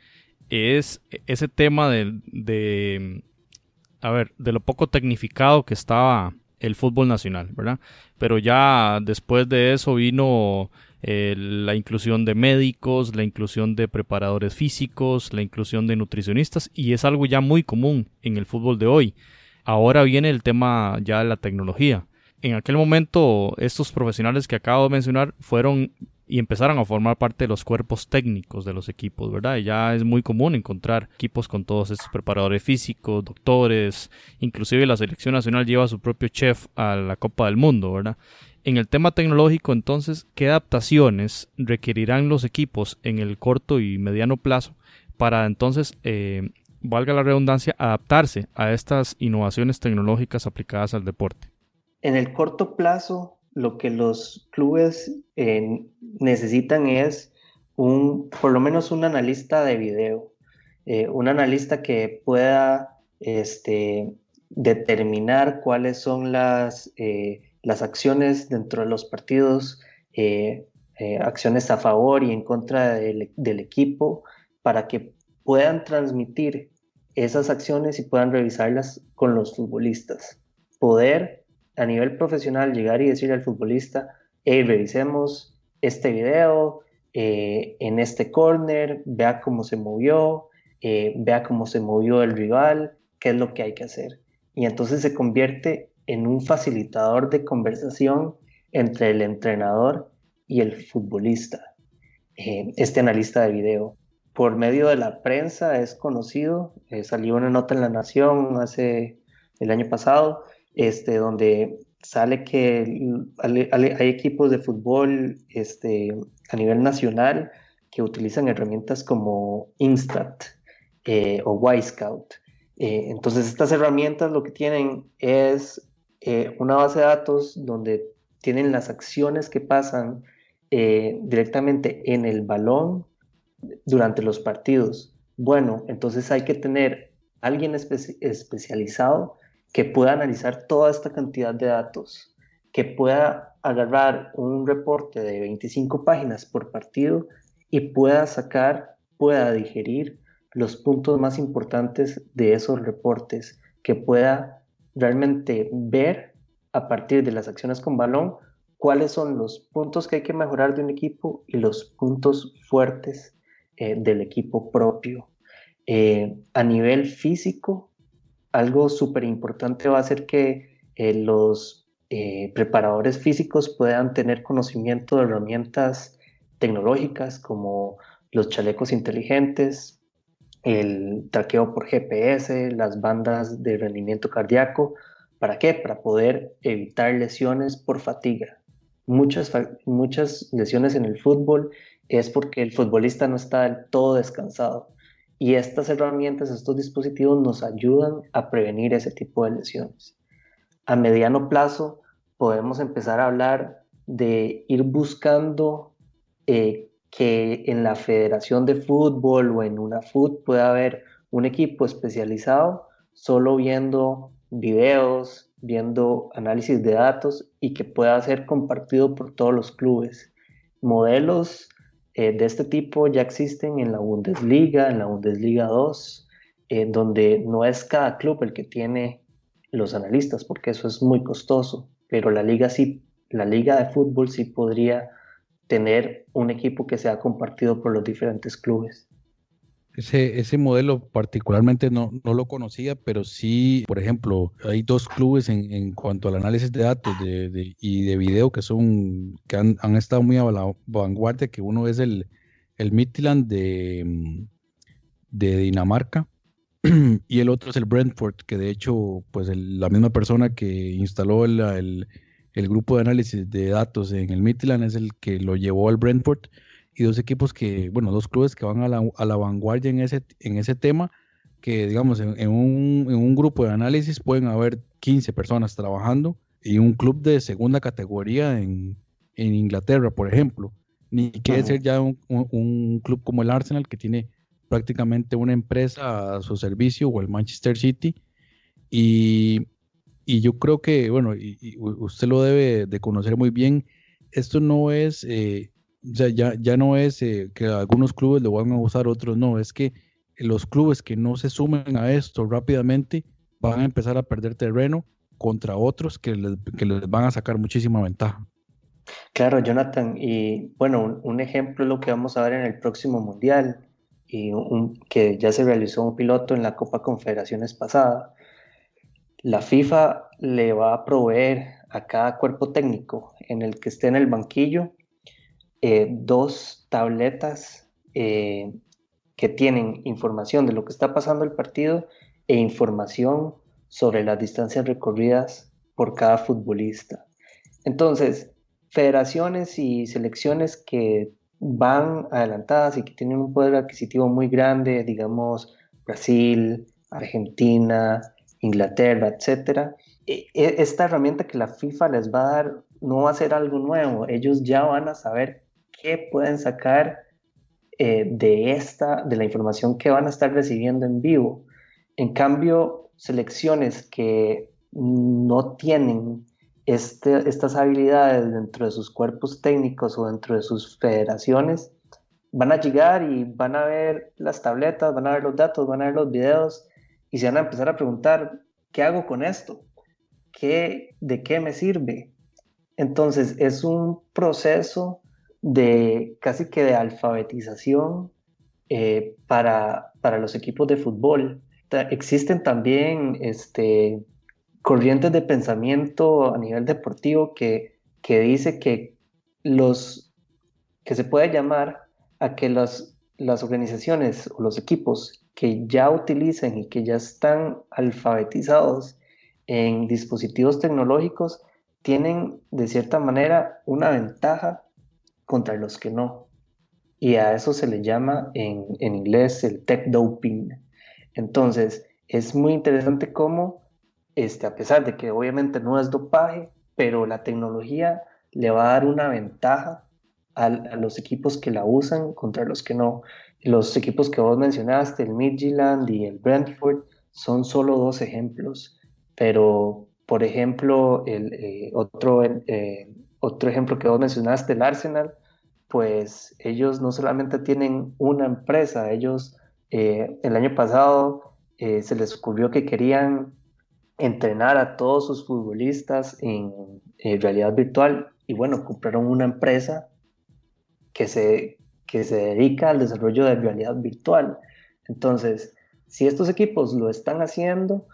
Speaker 2: es ese tema de, de, a ver, de lo poco tecnificado que estaba el fútbol nacional, ¿verdad? Pero ya después de eso vino eh, la inclusión de médicos, la inclusión de preparadores físicos, la inclusión de nutricionistas y es algo ya muy común en el fútbol de hoy. Ahora viene el tema ya de la tecnología. En aquel momento estos profesionales que acabo de mencionar fueron y empezaron a formar parte de los cuerpos técnicos de los equipos, ¿verdad? Y ya es muy común encontrar equipos con todos estos preparadores físicos, doctores, inclusive la selección nacional lleva a su propio chef a la Copa del Mundo, ¿verdad? En el tema tecnológico, entonces, ¿qué adaptaciones requerirán los equipos en el corto y mediano plazo para entonces, eh, valga la redundancia, adaptarse a estas innovaciones tecnológicas aplicadas al deporte?
Speaker 4: En el corto plazo, lo que los clubes eh, necesitan es un, por lo menos un analista de video, eh, un analista que pueda este, determinar cuáles son las, las acciones dentro de los partidos, eh, eh, acciones a favor y en contra del, equipo, para que puedan transmitir esas acciones y puedan revisarlas con los futbolistas. Poder a nivel profesional llegar y decirle al futbolista, hey, revisemos este video, eh, en este corner, vea cómo se movió, vea cómo se movió el rival, qué es lo que hay que hacer. Y entonces se convierte en un facilitador de conversación entre el entrenador y el futbolista, eh, este analista de video. Por medio de la prensa es conocido, eh, salió una nota en La Nación hace el año pasado, este, donde sale que hay equipos de fútbol este, a nivel nacional que utilizan herramientas como Instat eh, o Y-Scout. Eh, entonces estas herramientas lo que tienen es eh, una base de datos donde tienen las acciones que pasan eh, directamente en el balón durante los partidos. Bueno, entonces hay que tener alguien espe especializado que pueda analizar toda esta cantidad de datos, que pueda agarrar un reporte de 25 páginas por partido y pueda sacar, pueda digerir los puntos más importantes de esos reportes, que pueda realmente ver a partir de las acciones con balón cuáles son los puntos que hay que mejorar de un equipo y los puntos fuertes eh, del equipo propio. Eh, a nivel físico, algo súper importante va a ser que eh, los preparadores físicos puedan tener conocimiento de herramientas tecnológicas como los chalecos inteligentes, el traqueo por GPS, las bandas de rendimiento cardíaco. ¿Para qué? Para poder evitar lesiones por fatiga. Muchas, muchas lesiones en el fútbol es porque el futbolista no está del todo descansado. Y estas herramientas, estos dispositivos nos ayudan a prevenir ese tipo de lesiones. A mediano plazo podemos empezar a hablar de ir buscando eh, que en la Federación de Fútbol o en una FUT pueda haber un equipo especializado solo viendo videos, viendo análisis de datos y que pueda ser compartido por todos los clubes. Modelos eh, de este tipo ya existen en la Bundesliga, en la Bundesliga 2, eh, donde no es cada club el que tiene los analistas, porque eso es muy costoso, pero la liga sí, la liga de fútbol sí podría tener un equipo que sea compartido por los diferentes clubes.
Speaker 1: Ese, ese modelo particularmente no, no, lo conocía, pero sí, por ejemplo, hay dos clubes en, en cuanto al análisis de datos de, de, y de video que son que han, han, estado muy a la vanguardia, que uno es el, el de, de Dinamarca y el otro es el Brentford, que de hecho, pues la misma persona que instaló el, el, grupo de análisis de datos en el Midland es el que lo llevó al Brentford y dos equipos que, bueno, dos clubes que van a la, a la vanguardia en ese, en ese tema, que digamos, en, en, un, en un grupo de análisis pueden haber 15 personas trabajando y un club de segunda categoría en, en Inglaterra, por ejemplo. Ni quiere ser ya un, un, un, club como el Arsenal, que tiene prácticamente una empresa a su servicio, o el Manchester City. Y, y yo creo que, bueno, y, usted lo debe de conocer muy bien, esto no es, eh, o sea, ya, ya no es eh, que algunos clubes lo van a usar, otros no, es que los clubes que no se sumen a esto rápidamente van a empezar a perder terreno contra otros que les, que les van a sacar muchísima ventaja.
Speaker 4: Claro, Jonathan, y bueno, un, un, ejemplo es lo que vamos a ver en el próximo Mundial, y un, que ya se realizó un piloto en la Copa Confederaciones pasada. La FIFA le va a proveer a cada cuerpo técnico en el que esté en el banquillo eh, dos tabletas eh, que tienen información de lo que está pasando el partido e información sobre las distancias recorridas por cada futbolista. Entonces, federaciones y selecciones que van adelantadas y que tienen un poder adquisitivo muy grande, digamos Brasil, Argentina, Inglaterra, etcétera, e, e, esta herramienta que la FIFA les va a dar no va a ser algo nuevo. Ellos ya van a saber qué pueden sacar eh, de esta, de la información que van a estar recibiendo en vivo. En cambio, selecciones que no tienen este, estas habilidades dentro de sus cuerpos técnicos o dentro de sus federaciones, van a llegar y van a ver las tabletas, van a ver los datos, van a ver los videos y se van a empezar a preguntar, ¿qué hago con esto? ¿Qué, ¿De qué me sirve? Entonces es un proceso de casi que de alfabetización eh, para, para los equipos de fútbol. Existen también este, corrientes de pensamiento a nivel deportivo que, que dice que los que se puede llamar a que las, las organizaciones o los equipos que ya utilizan y que ya están alfabetizados en dispositivos tecnológicos tienen de cierta manera una ventaja contra los que no. Y a eso se le llama en, en inglés el tech doping. Entonces, es muy interesante cómo este, a pesar de que obviamente no es dopaje, pero la tecnología le va a dar una ventaja a, a, los equipos que la usan contra los que no. Los equipos que vos mencionaste, el Midtjylland y el Brentford, son solo dos ejemplos, pero por ejemplo, el, eh, otro, eh, otro ejemplo que vos mencionaste, el Arsenal, pues ellos no solamente tienen una empresa, ellos eh, el año pasado se les ocurrió que querían entrenar a todos sus futbolistas en, en, realidad virtual y bueno, compraron una empresa que se, que se dedica al desarrollo de realidad virtual. Entonces, si estos equipos lo están haciendo,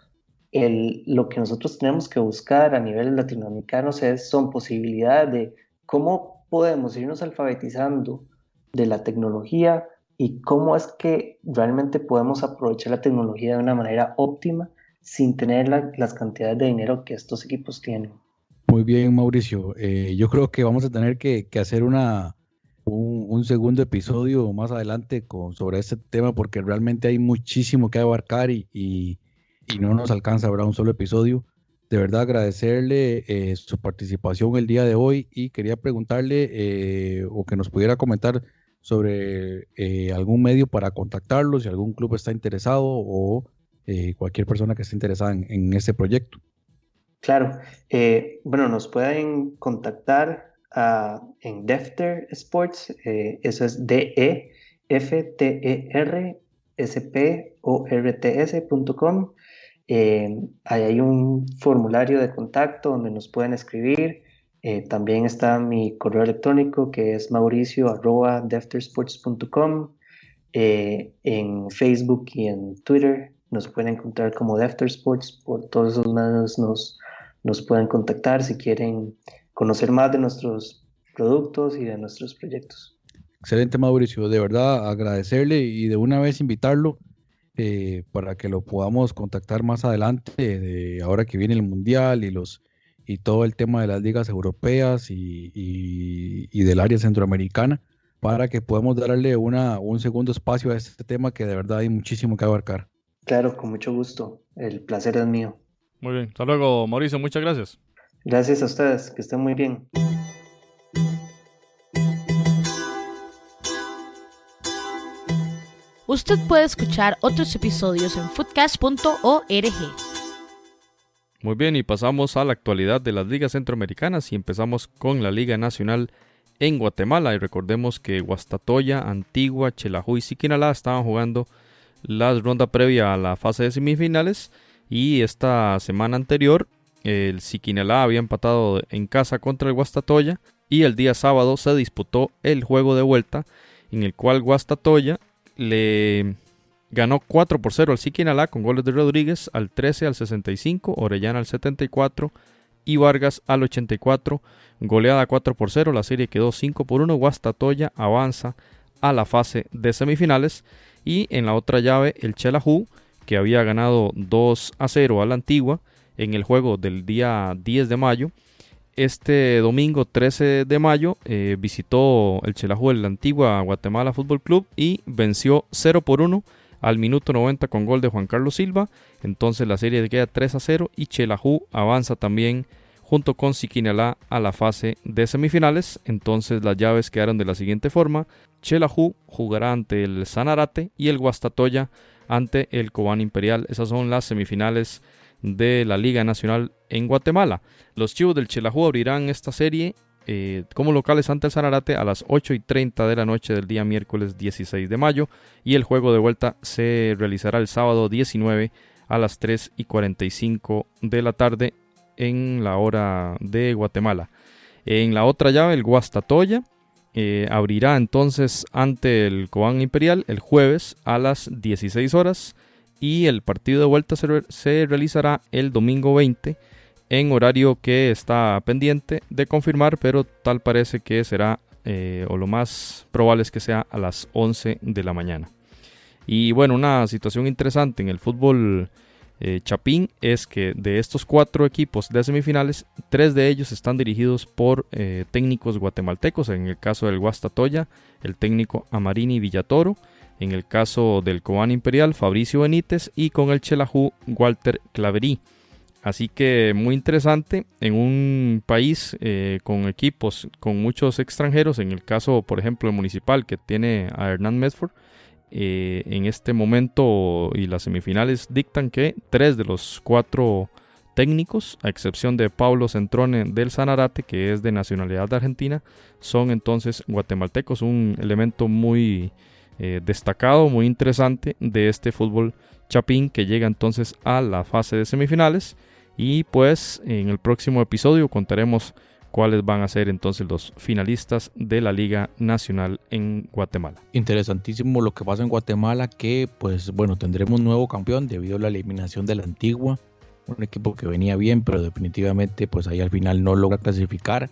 Speaker 4: el, lo que nosotros tenemos que buscar a nivel latinoamericano es, son posibilidades de cómo podemos irnos alfabetizando de la tecnología y cómo es que realmente podemos aprovechar la tecnología de una manera óptima sin tener la, las cantidades de dinero que estos equipos tienen.
Speaker 1: Muy bien, Mauricio. Eh, yo creo que vamos a tener que hacer una, un, un, segundo episodio más adelante con, sobre este tema porque realmente hay muchísimo que abarcar y, y, no nos alcanza ¿verdad? un solo episodio. De verdad agradecerle eh, su participación el día de hoy y quería preguntarle eh, o que nos pudiera comentar sobre eh, algún medio para contactarlo, si algún club está interesado o cualquier persona que esté interesada en, en este proyecto.
Speaker 4: Claro, bueno, nos pueden contactar uh, en Defter Sports, eh, eso es D-E-F-T-E-R-S-P-O-R-T-S.com. ahí hay un formulario de contacto donde nos pueden escribir. también está mi correo electrónico que es mauricio.deftersports.com. en Facebook y en Twitter nos pueden encontrar como Defter Sports, por todos esos medios nos, nos pueden contactar si quieren conocer más de nuestros productos y de nuestros proyectos.
Speaker 1: Excelente Mauricio, de verdad agradecerle y de una vez invitarlo eh, para que lo podamos contactar más adelante, de ahora que viene el Mundial y los y todo el tema de las ligas europeas y, y, y del área centroamericana, para que podamos darle una, un segundo espacio a este tema que de verdad hay muchísimo que abarcar.
Speaker 4: Claro, con mucho gusto. El placer es mío.
Speaker 2: Muy bien. Hasta luego, Mauricio. Muchas gracias.
Speaker 4: Gracias a ustedes. Que estén muy bien.
Speaker 3: Usted puede escuchar otros episodios en foodcast.org.
Speaker 2: Muy bien, y pasamos a la actualidad de las ligas centroamericanas y empezamos con la Liga Nacional en Guatemala. Y recordemos que Guastatoya, Antigua, Chelajú y Siquinalá estaban jugando la ronda previa a la fase de semifinales. Y esta semana anterior, el Siquinalá había empatado en casa contra el Guastatoya. Y el día sábado se disputó el juego de vuelta, en el cual Guastatoya le ganó 4 por 0 al Siquinalá con goles de Rodríguez al 13 al 65, Orellana al 74 y Vargas al 84. Goleada 4 por 0, la serie quedó 5 por 1. Guastatoya avanza a la fase de semifinales. Y en la otra llave, el Chelajú, que había ganado 2 a 0 a la Antigua en el juego del día 10 de mayo. Este domingo 13 de mayo eh, visitó el Chelajú el Antigua Guatemala Fútbol Club y venció 0 por 1 al minuto 90 con gol de Juan Carlos Silva. Entonces la serie queda 3 a 0 y Chelajú avanza también junto con Siquinalá a la fase de semifinales. Entonces las llaves quedaron de la siguiente forma. Chelajú jugará ante el Sanarate y el Guastatoya ante el Cobán Imperial. Esas son las semifinales de la Liga Nacional en Guatemala. Los Chivos del Chelajú abrirán esta serie eh, como locales ante el Sanarate a las 8 y 30 de la noche del día miércoles 16 de mayo y el juego de vuelta se realizará el sábado 19 a las 3 y 45 de la tarde en la hora de Guatemala. En la otra llave, el Guastatoya eh, abrirá entonces ante el Cobán Imperial el jueves a las 16 horas y el partido de vuelta se, realizará el domingo 20 en horario que está pendiente de confirmar, pero tal parece que será, eh, o lo más probable es que sea a las 11 de la mañana. Y bueno, una situación interesante en el fútbol eh, chapín es que de estos cuatro equipos de semifinales, tres de ellos están dirigidos por eh, técnicos guatemaltecos. En el caso del Guastatoya, el técnico Amarini Villatoro. En el caso del Cobán Imperial, Fabricio Benítez. Y con el Chelajú, Walter Claverí. Así que muy interesante en un país eh, con equipos con muchos extranjeros, en el caso por ejemplo el municipal que tiene a Hernán Medford, eh, en este momento y las semifinales dictan que tres de los cuatro técnicos, a excepción de Pablo Centrone del Sanarate, que es de nacionalidad argentina, son entonces guatemaltecos, un elemento muy eh, destacado, muy interesante de este fútbol chapín que llega entonces a la fase de semifinales y pues en el próximo episodio contaremos cuáles van a ser entonces los finalistas de la Liga Nacional en Guatemala.
Speaker 1: Interesantísimo lo que pasa en Guatemala, que pues bueno, tendremos nuevo campeón debido a la eliminación de la antigua, un equipo que venía bien, pero definitivamente pues ahí al final no logra clasificar.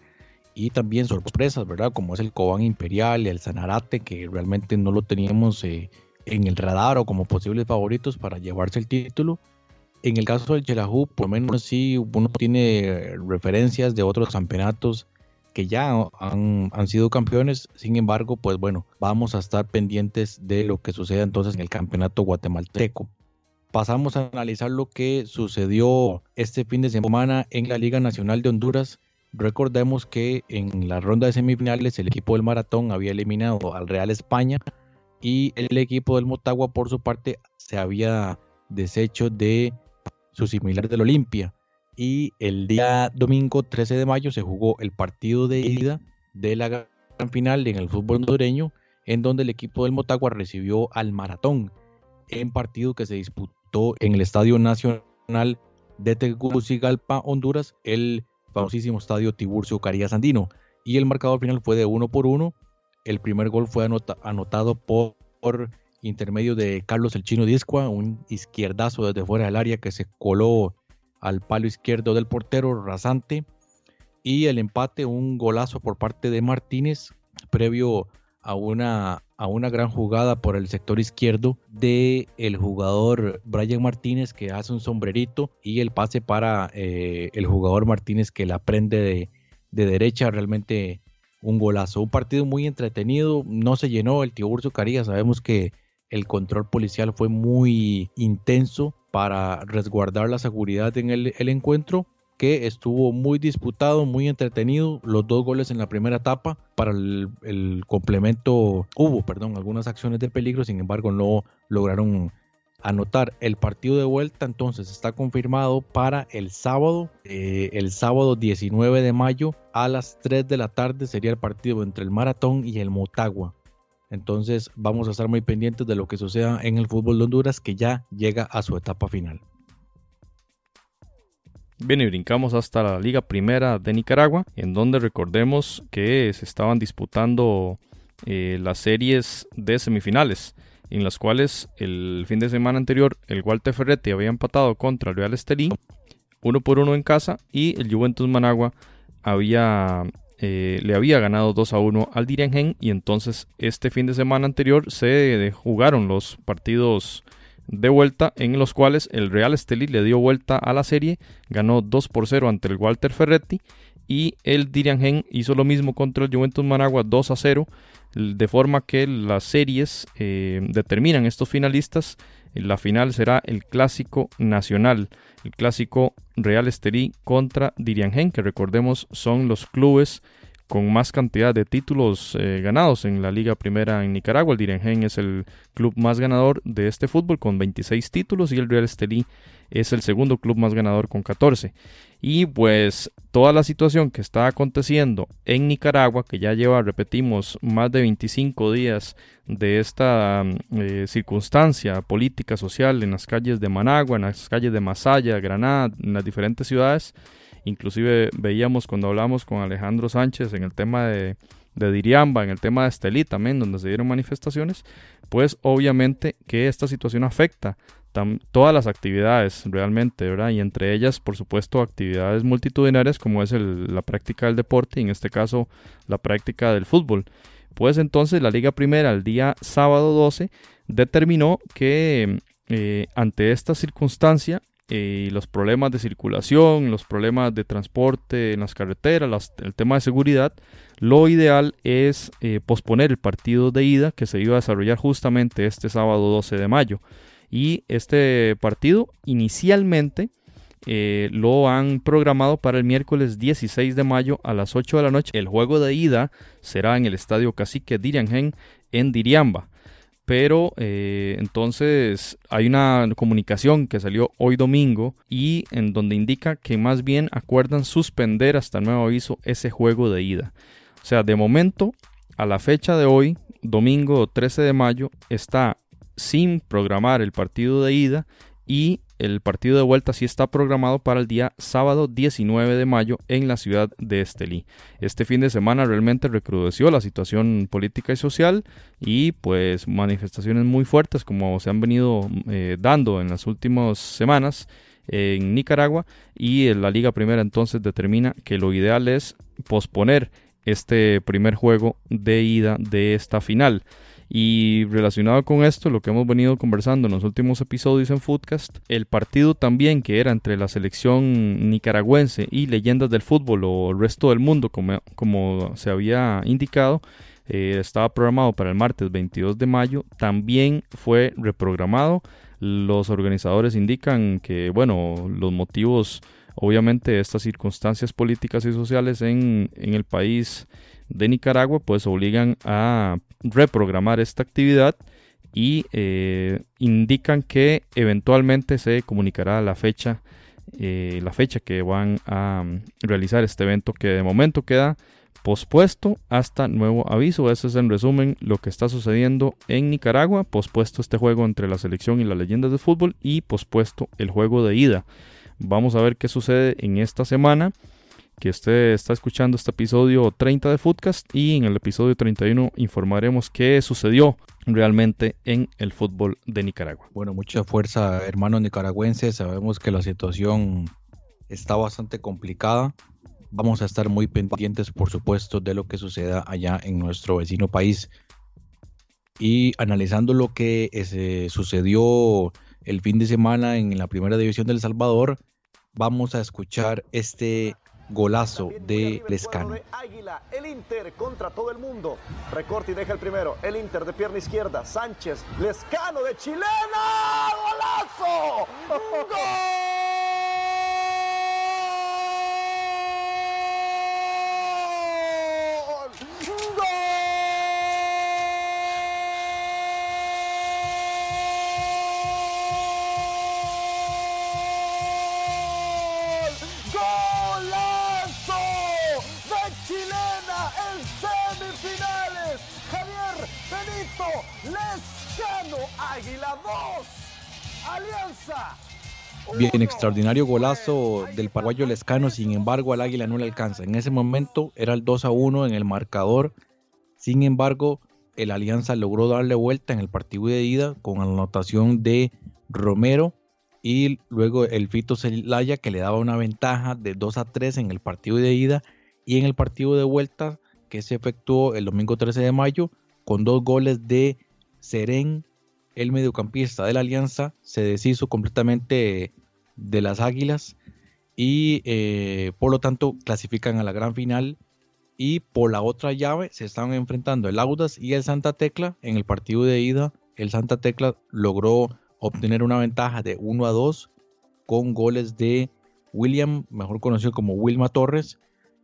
Speaker 1: Y también sorpresas, ¿verdad? Como es el Cobán Imperial el Sanarate, que realmente no lo teníamos eh, en el radar o como posibles favoritos para llevarse el título en el caso del Chelajú, por lo menos sí uno tiene referencias de otros campeonatos que ya han, sido campeones. Sin embargo, pues bueno, vamos a estar pendientes de lo que suceda entonces en el campeonato guatemalteco. Pasamos a analizar lo que sucedió este fin de semana en la Liga Nacional de Honduras. Recordemos que en la ronda de semifinales el equipo del Maratón había eliminado al Real España y el equipo del Motagua por su parte se había deshecho de su similar del Olimpia. Y el día domingo 13 de mayo se jugó el partido de ida de la gran final en el fútbol hondureño, en donde el equipo del Motagua recibió al Maratón, en partido que se disputó en el Estadio Nacional de Tegucigalpa, Honduras, el famosísimo estadio Tiburcio Carías Andino. Y el marcador final fue de uno por uno. El primer gol fue anotado por intermedio de Carlos el Chino Discua, un izquierdazo desde fuera del área que se coló al palo izquierdo del portero rasante. Y el empate, un golazo por parte de Martínez, previo a una, a una gran jugada por el sector izquierdo de el jugador Brian Martínez que hace un sombrerito y el pase para eh, el jugador Martínez que la prende de, de derecha. Realmente un golazo. Un partido muy entretenido, no se llenó el Tiburcio Carías, sabemos que el control policial fue muy intenso para resguardar la seguridad en el, el encuentro que estuvo muy disputado, muy entretenido, los dos goles en la primera etapa, para el, complemento hubo, perdón, algunas acciones de peligro, sin embargo no lograron anotar. El partido de vuelta entonces está confirmado para el sábado, eh, el sábado 19 de mayo a las 3 de la tarde sería el partido entre el Maratón y el Motagua. Entonces vamos a estar muy pendientes de lo que suceda en el fútbol de Honduras que ya llega a su etapa final.
Speaker 2: Bien, y brincamos hasta la Liga Primera de Nicaragua, en donde recordemos que se estaban disputando eh, las series de semifinales, en las cuales el fin de semana anterior el Walter Ferretti había empatado contra el Real Estelí, uno por uno en casa, y el Juventus Managua había, eh, le había ganado 2 a 1 al Dirigen, y entonces este fin de semana anterior se jugaron los partidos de vuelta en los cuales el Real Estelí le dio vuelta a la serie, ganó 2 por 0 ante el Walter Ferretti y el Diriangen hizo lo mismo contra el Juventus Managua 2 a 0, de forma que las series eh, determinan estos finalistas. La final será el clásico nacional, el clásico Real Estelí contra Diriangen, que recordemos son los clubes con más cantidad de títulos eh, ganados en la Liga Primera en Nicaragua. El Direngen es el club más ganador de este fútbol con 26 títulos y el Real Estelí es el segundo club más ganador con 14. Y pues toda la situación que está aconteciendo en Nicaragua, que ya lleva, repetimos, más de 25 días de esta eh, circunstancia política, social en las calles de Managua, en las calles de Masaya, Granada, en las diferentes ciudades, Inclusive veíamos cuando hablamos con Alejandro Sánchez en el tema de, de Diriamba, en el tema de Estelí también, donde se dieron manifestaciones, pues obviamente que esta situación afecta todas las actividades realmente, ¿verdad? Y entre ellas, por supuesto, actividades multitudinarias como es la práctica del deporte y en este caso la práctica del fútbol. Pues entonces la Liga Primera el día sábado 12 determinó que eh, ante esta circunstancia y los problemas de circulación, los problemas de transporte en las carreteras, el tema de seguridad, lo ideal es eh, posponer el partido de ida que se iba a desarrollar justamente este sábado 12 de mayo. Y este partido inicialmente eh, lo han programado para el miércoles 16 de mayo a las 8 de la noche. El juego de ida será en el estadio Cacique Diriangen en Diriamba pero eh, entonces hay una comunicación que salió hoy domingo y en donde indica que más bien acuerdan suspender hasta nuevo aviso ese juego de ida. O sea, de momento, a la fecha de hoy, domingo 13 de mayo, está sin programar el partido de ida y el partido de vuelta sí está programado para el día sábado 19 de mayo en la ciudad de Estelí. Este fin de semana realmente recrudeció la situación política y social y pues manifestaciones muy fuertes como se han venido eh, dando en las últimas semanas en Nicaragua y la Liga Primera entonces determina que lo ideal es posponer este primer juego de ida de esta final. Y relacionado con esto, lo que hemos venido conversando en los últimos episodios en Foodcast, el partido también que era entre la selección nicaragüense y leyendas del fútbol o el resto del mundo, como, como se había indicado, eh, estaba programado para el martes 22 de mayo, también fue reprogramado. Los organizadores indican que, bueno, los motivos, obviamente, de estas circunstancias políticas y sociales en, en el país de Nicaragua, pues obligan a reprogramar esta actividad y eh, indican que eventualmente se comunicará la fecha, eh, la fecha que van a mm, realizar este evento que de momento queda pospuesto hasta nuevo aviso. Eso es en resumen lo que está sucediendo en Nicaragua. Pospuesto este juego entre la selección y las leyendas de fútbol y pospuesto el juego de ida. Vamos a ver qué sucede en esta semana que usted está escuchando este episodio 30 de Footcast y en el episodio 31 informaremos qué sucedió realmente en el fútbol de Nicaragua.
Speaker 1: Bueno, mucha fuerza, hermanos nicaragüenses. Sabemos que la situación está bastante complicada. Vamos a estar muy pendientes, por supuesto, de lo que suceda allá en nuestro vecino país. Y analizando lo que eh, sucedió el fin de semana en la primera división del Salvador, vamos a escuchar este golazo de Lescano.
Speaker 5: Águila, el Inter contra todo el mundo. Recorte y deja el primero. El Inter de pierna izquierda. Sánchez, Lescano de chilena. ¡Golazo! ¡Gol!
Speaker 1: Bien, extraordinario golazo del paraguayo Lescano, sin embargo al Águila no le alcanza. En ese momento era el 2 a 1 en el marcador, sin embargo el Alianza logró darle vuelta en el partido de ida con anotación de Romero y luego el Fito Celaya que le daba una ventaja de 2 a 3 en el partido de ida y en el partido de vuelta que se efectuó el domingo 13 de mayo con dos goles de Serén el mediocampista de la Alianza se deshizo completamente de las Águilas y eh, por lo tanto clasifican a la gran final y por la otra llave se estaban enfrentando el Audas y el Santa Tecla. En el partido de ida el Santa Tecla logró obtener una ventaja de 1 a 2 con goles de William mejor conocido como Wilma Torres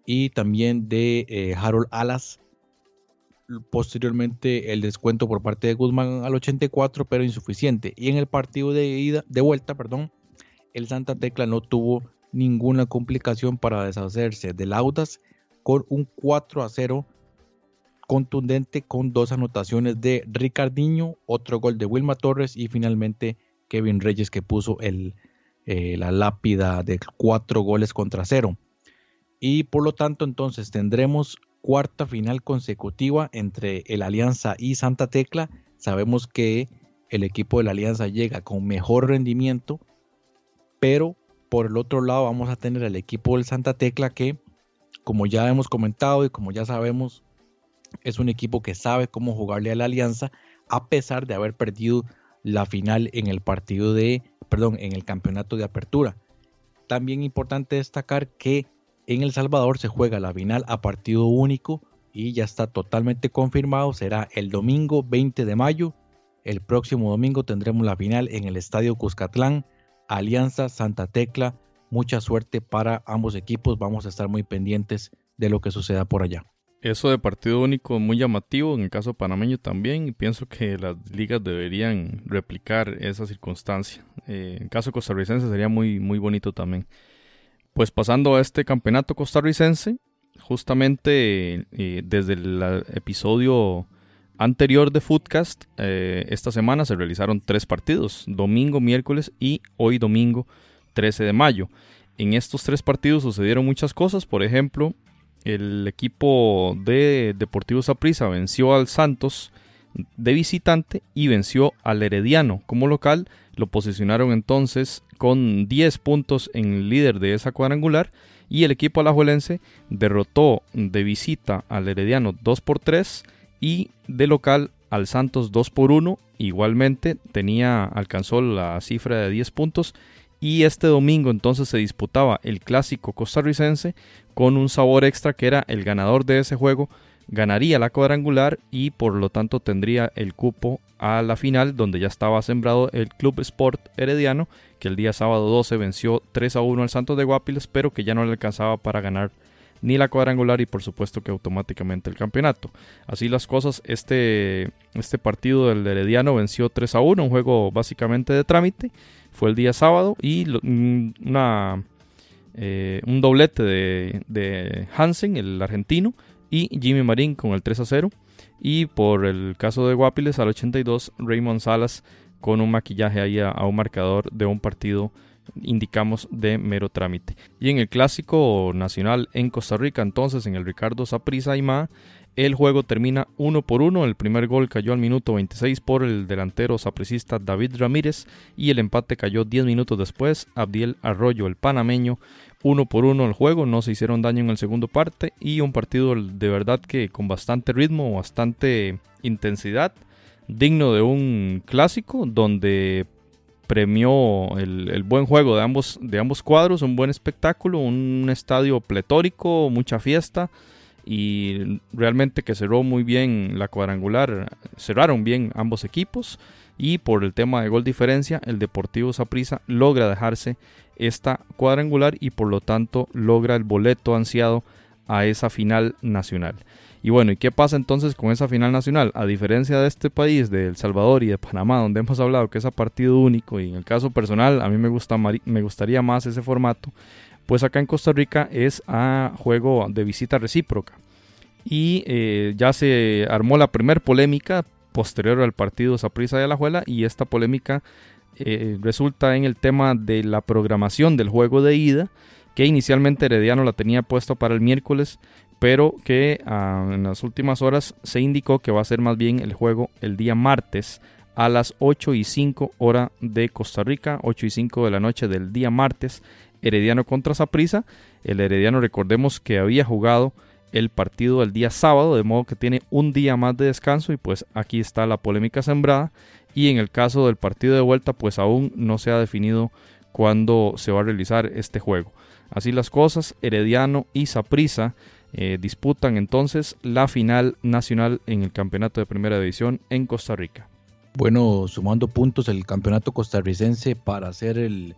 Speaker 1: y también de eh, Harold Alas. Posteriormente el descuento por parte de Guzmán al 84 pero insuficiente. Y en el partido de ida de vuelta perdón el Santa Tecla no tuvo ninguna complicación para deshacerse del Audas con un 4 a 0 contundente con dos anotaciones de Ricardinho otro gol de Wilma Torres y finalmente Kevin Reyes que puso eh, la lápida de cuatro goles contra cero y por lo tanto entonces tendremos cuarta final consecutiva entre el Alianza y Santa Tecla. Sabemos que el equipo de la Alianza llega con mejor rendimiento, pero por el otro lado vamos a tener el equipo del Santa Tecla que, como ya hemos comentado y como ya sabemos, es un equipo que sabe cómo jugarle a la Alianza a pesar de haber perdido la final en el partido de, perdón, en el campeonato de apertura. También importante destacar que en El Salvador se juega la final a partido único y ya está totalmente confirmado. Será el domingo 20 de mayo. El próximo domingo tendremos la final en el Estadio Cuscatlán, Alianza Santa Tecla. Mucha suerte para ambos equipos. Vamos a estar muy pendientes de lo que suceda por allá.
Speaker 2: Eso de partido único muy llamativo, en el caso panameño también, y pienso que las ligas deberían replicar esa circunstancia. Eh, en caso costarricense sería muy, muy bonito también. Pues pasando a este campeonato costarricense, justamente eh, desde el episodio anterior de Footcast, eh, esta semana se realizaron tres partidos, domingo, miércoles y hoy domingo 13 de mayo. En estos tres partidos sucedieron muchas cosas, por ejemplo, el equipo de Deportivo Saprissa venció al Santos de visitante y venció al Herediano como local. Lo posicionaron entonces con 10 puntos en líder de esa cuadrangular y el equipo alajuelense derrotó de visita al Herediano 2 por 3 y de local al Santos 2 por 1. Igualmente tenía alcanzó la cifra de 10 puntos y este domingo entonces se disputaba el clásico costarricense con un sabor extra que era el ganador de ese juego ganaría la cuadrangular y por lo tanto tendría el cupo a la final donde ya estaba sembrado el Club Sport Herediano que el día sábado 12 venció 3 a 1 al Santos de Guapiles pero que ya no le alcanzaba para ganar ni la cuadrangular y por supuesto que automáticamente el campeonato. Así las cosas, este, este partido del Herediano venció 3 a 1, un juego básicamente de trámite, fue el día sábado y una, eh, un doblete de, de Hansen, el argentino, y Jimmy Marín con el 3 a 0. Y por el caso de Guapiles al 82, Raymond Salas con un maquillaje ahí a, a un marcador de un partido indicamos de mero trámite. Y en el clásico nacional en Costa Rica, entonces en el Ricardo Saprissa y Ma, el juego termina uno por uno. El primer gol cayó al minuto 26 por el delantero sapricista David Ramírez y el empate cayó 10 minutos después. Abdiel Arroyo, el panameño, uno por uno el juego. No se hicieron daño en el segundo parte y un partido de verdad que con bastante ritmo, bastante intensidad, digno de un clásico donde premió el, buen juego de ambos, de ambos cuadros, un buen espectáculo, un estadio pletórico, mucha fiesta y realmente que cerró muy bien la cuadrangular, cerraron bien ambos equipos y por el tema de gol diferencia el Deportivo Saprissa logra dejarse esta cuadrangular y por lo tanto logra el boleto ansiado a esa final nacional. Y bueno, ¿y qué pasa entonces con esa final nacional? A diferencia de este país, de El Salvador y de Panamá, donde hemos hablado que es a partido único y en el caso personal a mí me, gusta, me gustaría más ese formato, pues acá en Costa Rica es a juego de visita recíproca. Y eh, ya se armó la primer polémica posterior al partido Saprissa de Alajuela y esta polémica eh, resulta en el tema de la programación del juego de ida que inicialmente Herediano la tenía puesto para el miércoles pero que ah, en las últimas horas se indicó que va a ser más bien el juego el día martes a las 8 y 5 hora de Costa Rica, 8 y 5 de la noche del día martes, Herediano contra Saprissa. El Herediano recordemos que había jugado el partido el día sábado, de modo que tiene un día más de descanso y pues aquí está la polémica sembrada. Y en el caso del partido de vuelta, pues aún no se ha definido cuándo se va a realizar este juego. Así las cosas, Herediano y Saprissa eh, disputan entonces la final nacional en el campeonato de primera división en Costa Rica.
Speaker 1: Bueno, sumando puntos el campeonato costarricense para ser el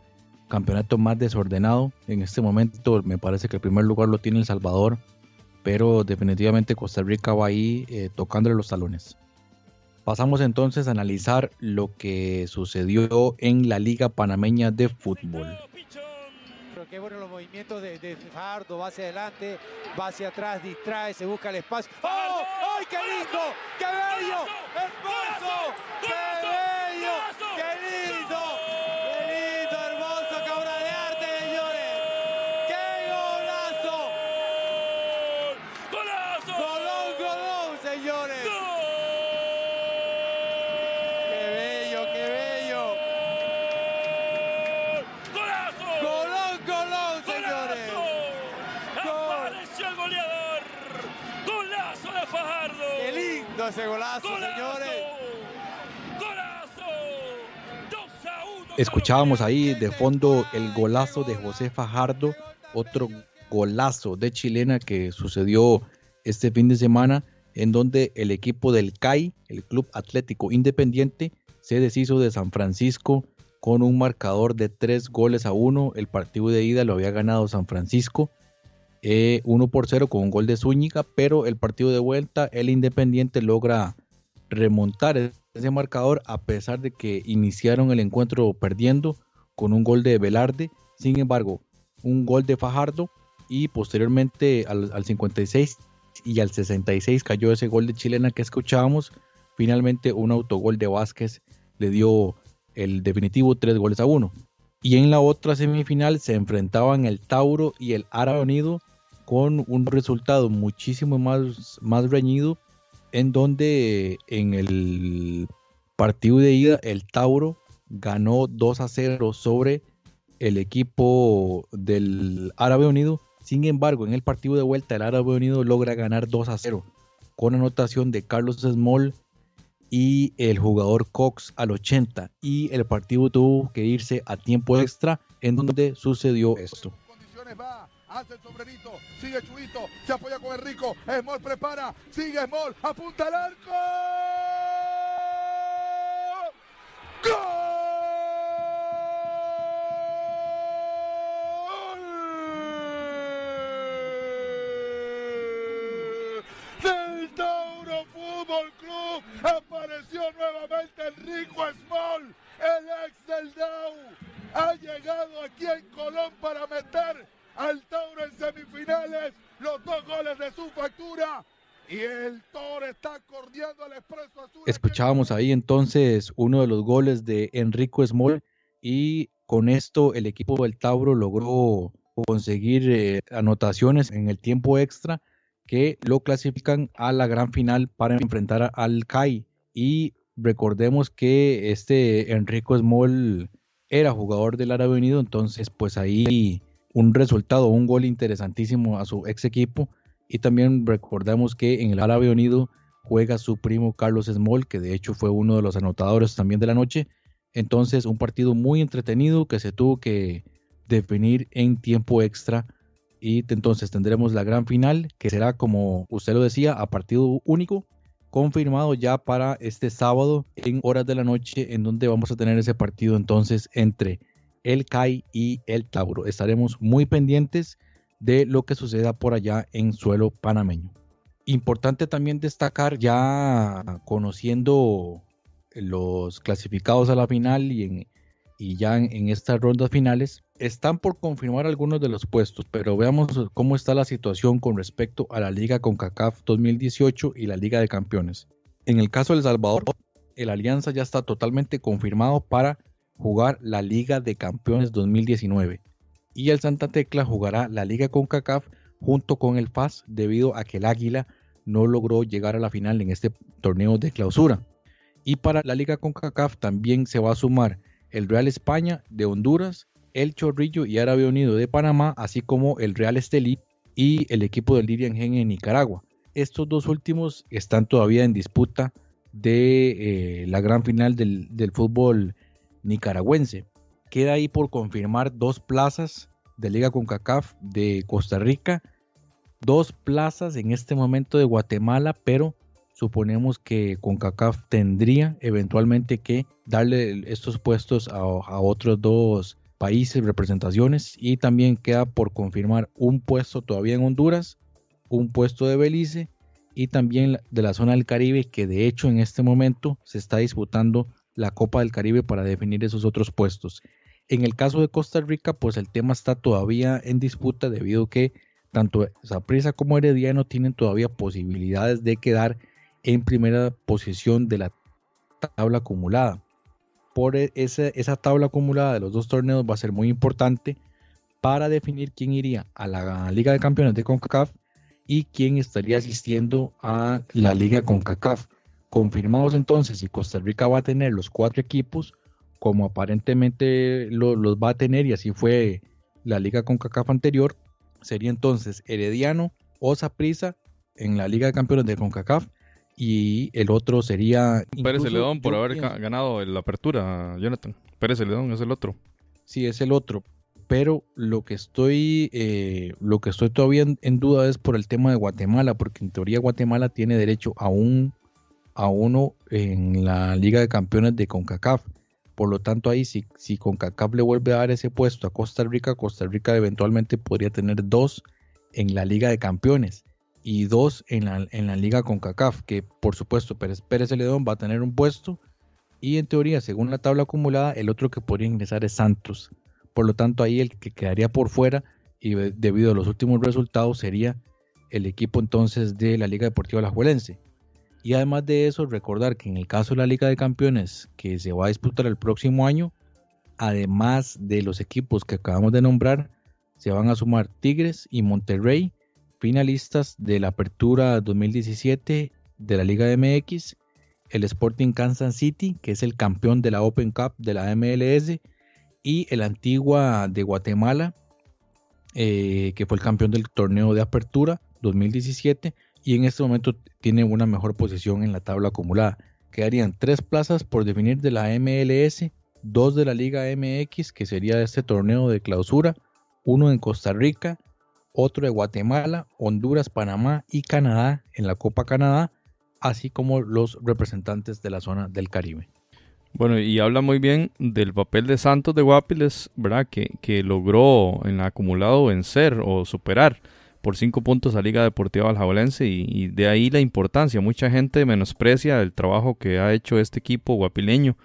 Speaker 1: campeonato más desordenado. En este momento me parece que el primer lugar lo tiene El Salvador, pero definitivamente Costa Rica va ahí eh, tocándole los talones. Pasamos entonces a analizar lo que sucedió en la Liga Panameña de Fútbol
Speaker 6: qué bueno los movimientos de, de Fajardo, va hacia adelante, va hacia atrás, distrae, se busca el espacio. ¡Oh! ¡Ay, qué lindo! ¡Qué bello! ¡Hermoso! ¡Qué bello! Lindo ese golazo,
Speaker 7: ¡Golazo!
Speaker 6: señores!
Speaker 7: ¡Golazo! 2 a 1.
Speaker 1: Escuchábamos ahí de fondo el golazo de José Fajardo, otro golazo de chilena que sucedió este fin de semana en donde el equipo del CAI, el Club Atlético Independiente, se deshizo de San Francisco con un marcador de 3 goles a 1. El partido de ida lo había ganado San Francisco eh, 1 por 0 con un gol de Zúñiga, pero el partido de vuelta el Independiente logra remontar ese marcador a pesar de que iniciaron el encuentro perdiendo con un gol de Velarde. Sin embargo, un gol de Fajardo y posteriormente al, al 56 y al 66 cayó ese gol de chilena que escuchábamos. Finalmente un autogol de Vázquez le dio el definitivo 3 goles a 1. Y en la otra semifinal se enfrentaban el Tauro y el Árabe Unido con un resultado muchísimo más, más reñido en donde en el partido de ida el Tauro ganó 2 a 0 sobre el equipo del Árabe Unido. Sin embargo, en el partido de vuelta el Árabe Unido logra ganar 2 a 0 con anotación de Carlos Small y el jugador Cox al 80 y el partido tuvo que irse a tiempo extra en donde sucedió esto.
Speaker 8: va, hace el sombrerito, sigue Chuito, se apoya con Enrico, Small prepara, sigue Small, apunta al arco. ¡Gol! Del Tauro Fútbol Club apareció nuevamente Enrico Small, el ex del Dau. Ha llegado aquí en Colón para meter al Tauro en semifinales los dos goles de su factura. Y el Toro está corriendo al Expreso Azul.
Speaker 1: Escuchábamos ahí entonces uno de los goles de Enrico Small y con esto el equipo del Tauro logró conseguir eh, anotaciones en el tiempo extra que lo clasifican a la gran final para enfrentar al CAI. Y recordemos que este Enrico Small era jugador del Árabe Unido, entonces pues ahí un resultado, un gol interesantísimo a su ex equipo. Y también recordamos que en el Árabe Unido juega su primo Carlos Small, que de hecho fue uno de los anotadores también de la noche. Entonces, un partido muy entretenido que se tuvo que definir en tiempo extra. Y entonces tendremos la gran final, que será, como usted lo decía, a partido único, confirmado ya para este sábado en horas de la noche, en donde vamos a tener ese partido entonces entre el CAI y el Tauro. Estaremos muy pendientes de lo que suceda por allá en suelo panameño. Importante también destacar ya conociendo los clasificados a la final y, en, ya en, estas rondas finales, están por confirmar algunos de los puestos, pero veamos cómo está la situación con respecto a la Liga CONCACAF 2018 y la Liga de Campeones. En el caso de El Salvador, el Alianza ya está totalmente confirmado para jugar la Liga de Campeones 2019 y el Santa Tecla jugará la Liga CONCACAF junto con el FAS debido a que el Águila no logró llegar a la final en este torneo de clausura. Y para la Liga CONCACAF también se va a sumar el Real España de Honduras, el Chorrillo y Árabe Unido de Panamá, así como el Real Estelí y el equipo del Lirian Gen en Nicaragua. Estos dos últimos están todavía en disputa de eh, la gran final del fútbol nicaragüense. Queda ahí por confirmar dos plazas de Liga CONCACAF de Costa Rica, dos plazas en este momento de Guatemala, pero suponemos que CONCACAF tendría eventualmente que darle estos puestos a, otros dos países, representaciones, y también queda por confirmar un puesto todavía en Honduras, un puesto de Belice y también de la zona del Caribe, que de hecho en este momento se está disputando la Copa del Caribe para definir esos otros puestos. En el caso de Costa Rica, pues el tema está todavía en disputa debido a que tanto Zaprisa como Herediano tienen todavía posibilidades de quedar en primera posición de la tabla acumulada. Por e, esa tabla acumulada de los dos torneos va a ser muy importante para definir quién iría a la Liga de Campeones de CONCACAF y quién estaría asistiendo a la Liga CONCACAF. Confirmados entonces si Costa Rica va a tener los cuatro equipos, como aparentemente los va a tener y así fue la Liga CONCACAF anterior, sería entonces Herediano o Saprissa en la Liga de Campeones de CONCACAF y el otro sería...
Speaker 2: Pérez Celedón por haber ganado la apertura, Jonathan. Pérez Celedón es el otro.
Speaker 1: Sí, es el otro. Pero lo que estoy, eh, lo que estoy todavía en, duda es por el tema de Guatemala, porque en teoría Guatemala tiene derecho a un a uno en la Liga de Campeones de CONCACAF. Por lo tanto, ahí si, si CONCACAF le vuelve a dar ese puesto a Costa Rica, Costa Rica eventualmente podría tener dos en la Liga de Campeones y dos en la, en la liga con CACAF, que por supuesto Pérez, Pérez Celedón va a tener un puesto y en teoría, según la tabla acumulada, el otro que podría ingresar es Santos. Por lo tanto, ahí el que quedaría por fuera y debido a los últimos resultados sería el equipo entonces de la Liga Deportiva Alajuelense. Y además de eso, recordar que en el caso de la Liga de Campeones que se va a disputar el próximo año, además de los equipos que acabamos de nombrar, se van a sumar Tigres y Monterrey finalistas de la Apertura 2017 de la Liga MX, el Sporting Kansas City, que es el campeón de la Open Cup de la MLS, y el Antigua de Guatemala, eh, que fue el campeón del torneo de Apertura 2017, y en este momento tiene una mejor posición en la tabla acumulada. Quedarían tres plazas por definir de la MLS, dos de la Liga MX, que sería este torneo de clausura, uno en Costa Rica otro de Guatemala, Honduras, Panamá y Canadá en la Copa Canadá, así como los representantes de la zona del Caribe.
Speaker 2: Bueno, y habla muy bien del papel de Santos de Guapiles, ¿verdad? Que, logró en acumulado vencer o superar por cinco puntos a Liga Deportiva Aljabolense y, y, de ahí la importancia. Mucha gente menosprecia el trabajo que ha hecho este equipo guapileño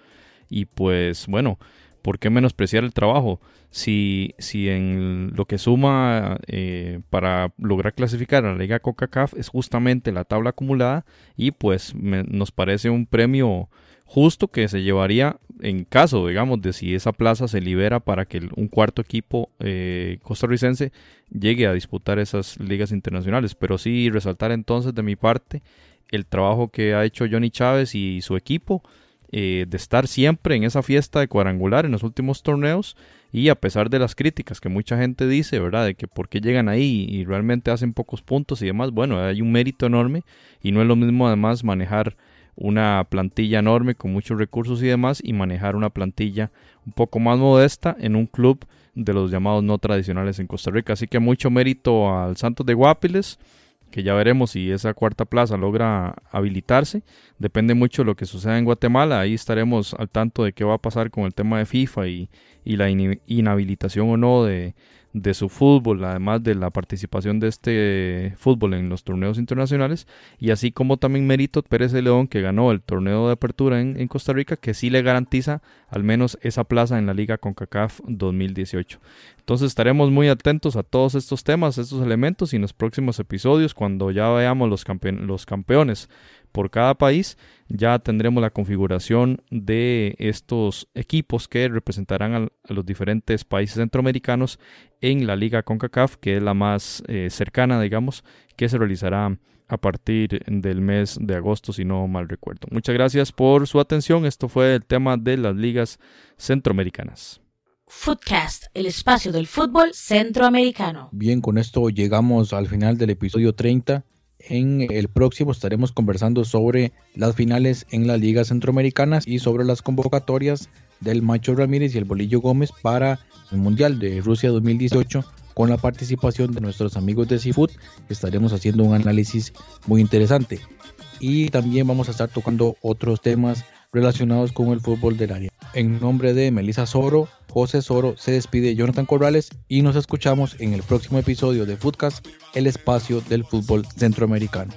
Speaker 2: y pues bueno, ¿por qué menospreciar el trabajo? Si, si en lo que suma eh, para lograr clasificar a la Liga Coca-Caf es justamente la tabla acumulada y pues nos parece un premio justo que se llevaría en caso, digamos, de si esa plaza se libera para que un cuarto equipo eh, costarricense llegue a disputar esas ligas internacionales. Pero sí resaltar entonces de mi parte el trabajo que ha hecho Johnny Chávez y su equipo eh, de estar siempre en esa fiesta de cuadrangular en los últimos torneos y a pesar de las críticas que mucha gente dice, ¿verdad? De que por qué llegan ahí y realmente hacen pocos puntos y demás, bueno, hay un mérito enorme y no es lo mismo además manejar una plantilla enorme con muchos recursos y demás y manejar una plantilla un poco más modesta en un club de los llamados no tradicionales en Costa Rica. Así que mucho mérito al Santos de Guapiles, que ya veremos si esa cuarta plaza logra habilitarse. Depende mucho de lo que suceda en Guatemala. Ahí estaremos al tanto de qué va a pasar con el tema de FIFA y, y la inhabilitación o no de, de su fútbol, además de la participación de este fútbol en los torneos internacionales, y así como también Mérito Pérez de León, que ganó el torneo de apertura en, Costa Rica, que sí le garantiza al menos esa plaza en la Liga CONCACAF 2018. Entonces estaremos muy atentos a todos estos temas, estos elementos, y en los próximos episodios, cuando ya veamos los, los campeones por cada país, ya tendremos la configuración de estos equipos que representarán a, los diferentes países centroamericanos en la Liga CONCACAF, que es la más eh, cercana, digamos, que se realizará a partir del mes de agosto, si no mal recuerdo. Muchas gracias por su atención. Esto fue el tema de las ligas centroamericanas.
Speaker 3: Footcast, el espacio del fútbol centroamericano.
Speaker 1: Bien, con esto llegamos al final del episodio 30 en el próximo estaremos conversando sobre las finales en las ligas centroamericanas y sobre las convocatorias del Macho Ramírez y el Bolillo Gómez para el Mundial de Rusia 2018 con la participación de nuestros amigos de Seafood. Estaremos haciendo un análisis muy interesante y también vamos a estar tocando otros temas relacionados con el fútbol del área. En nombre de Melissa Soro, José Soro, se despide Jonathan Corrales y nos escuchamos en el próximo episodio de Footcast, el espacio del fútbol centroamericano.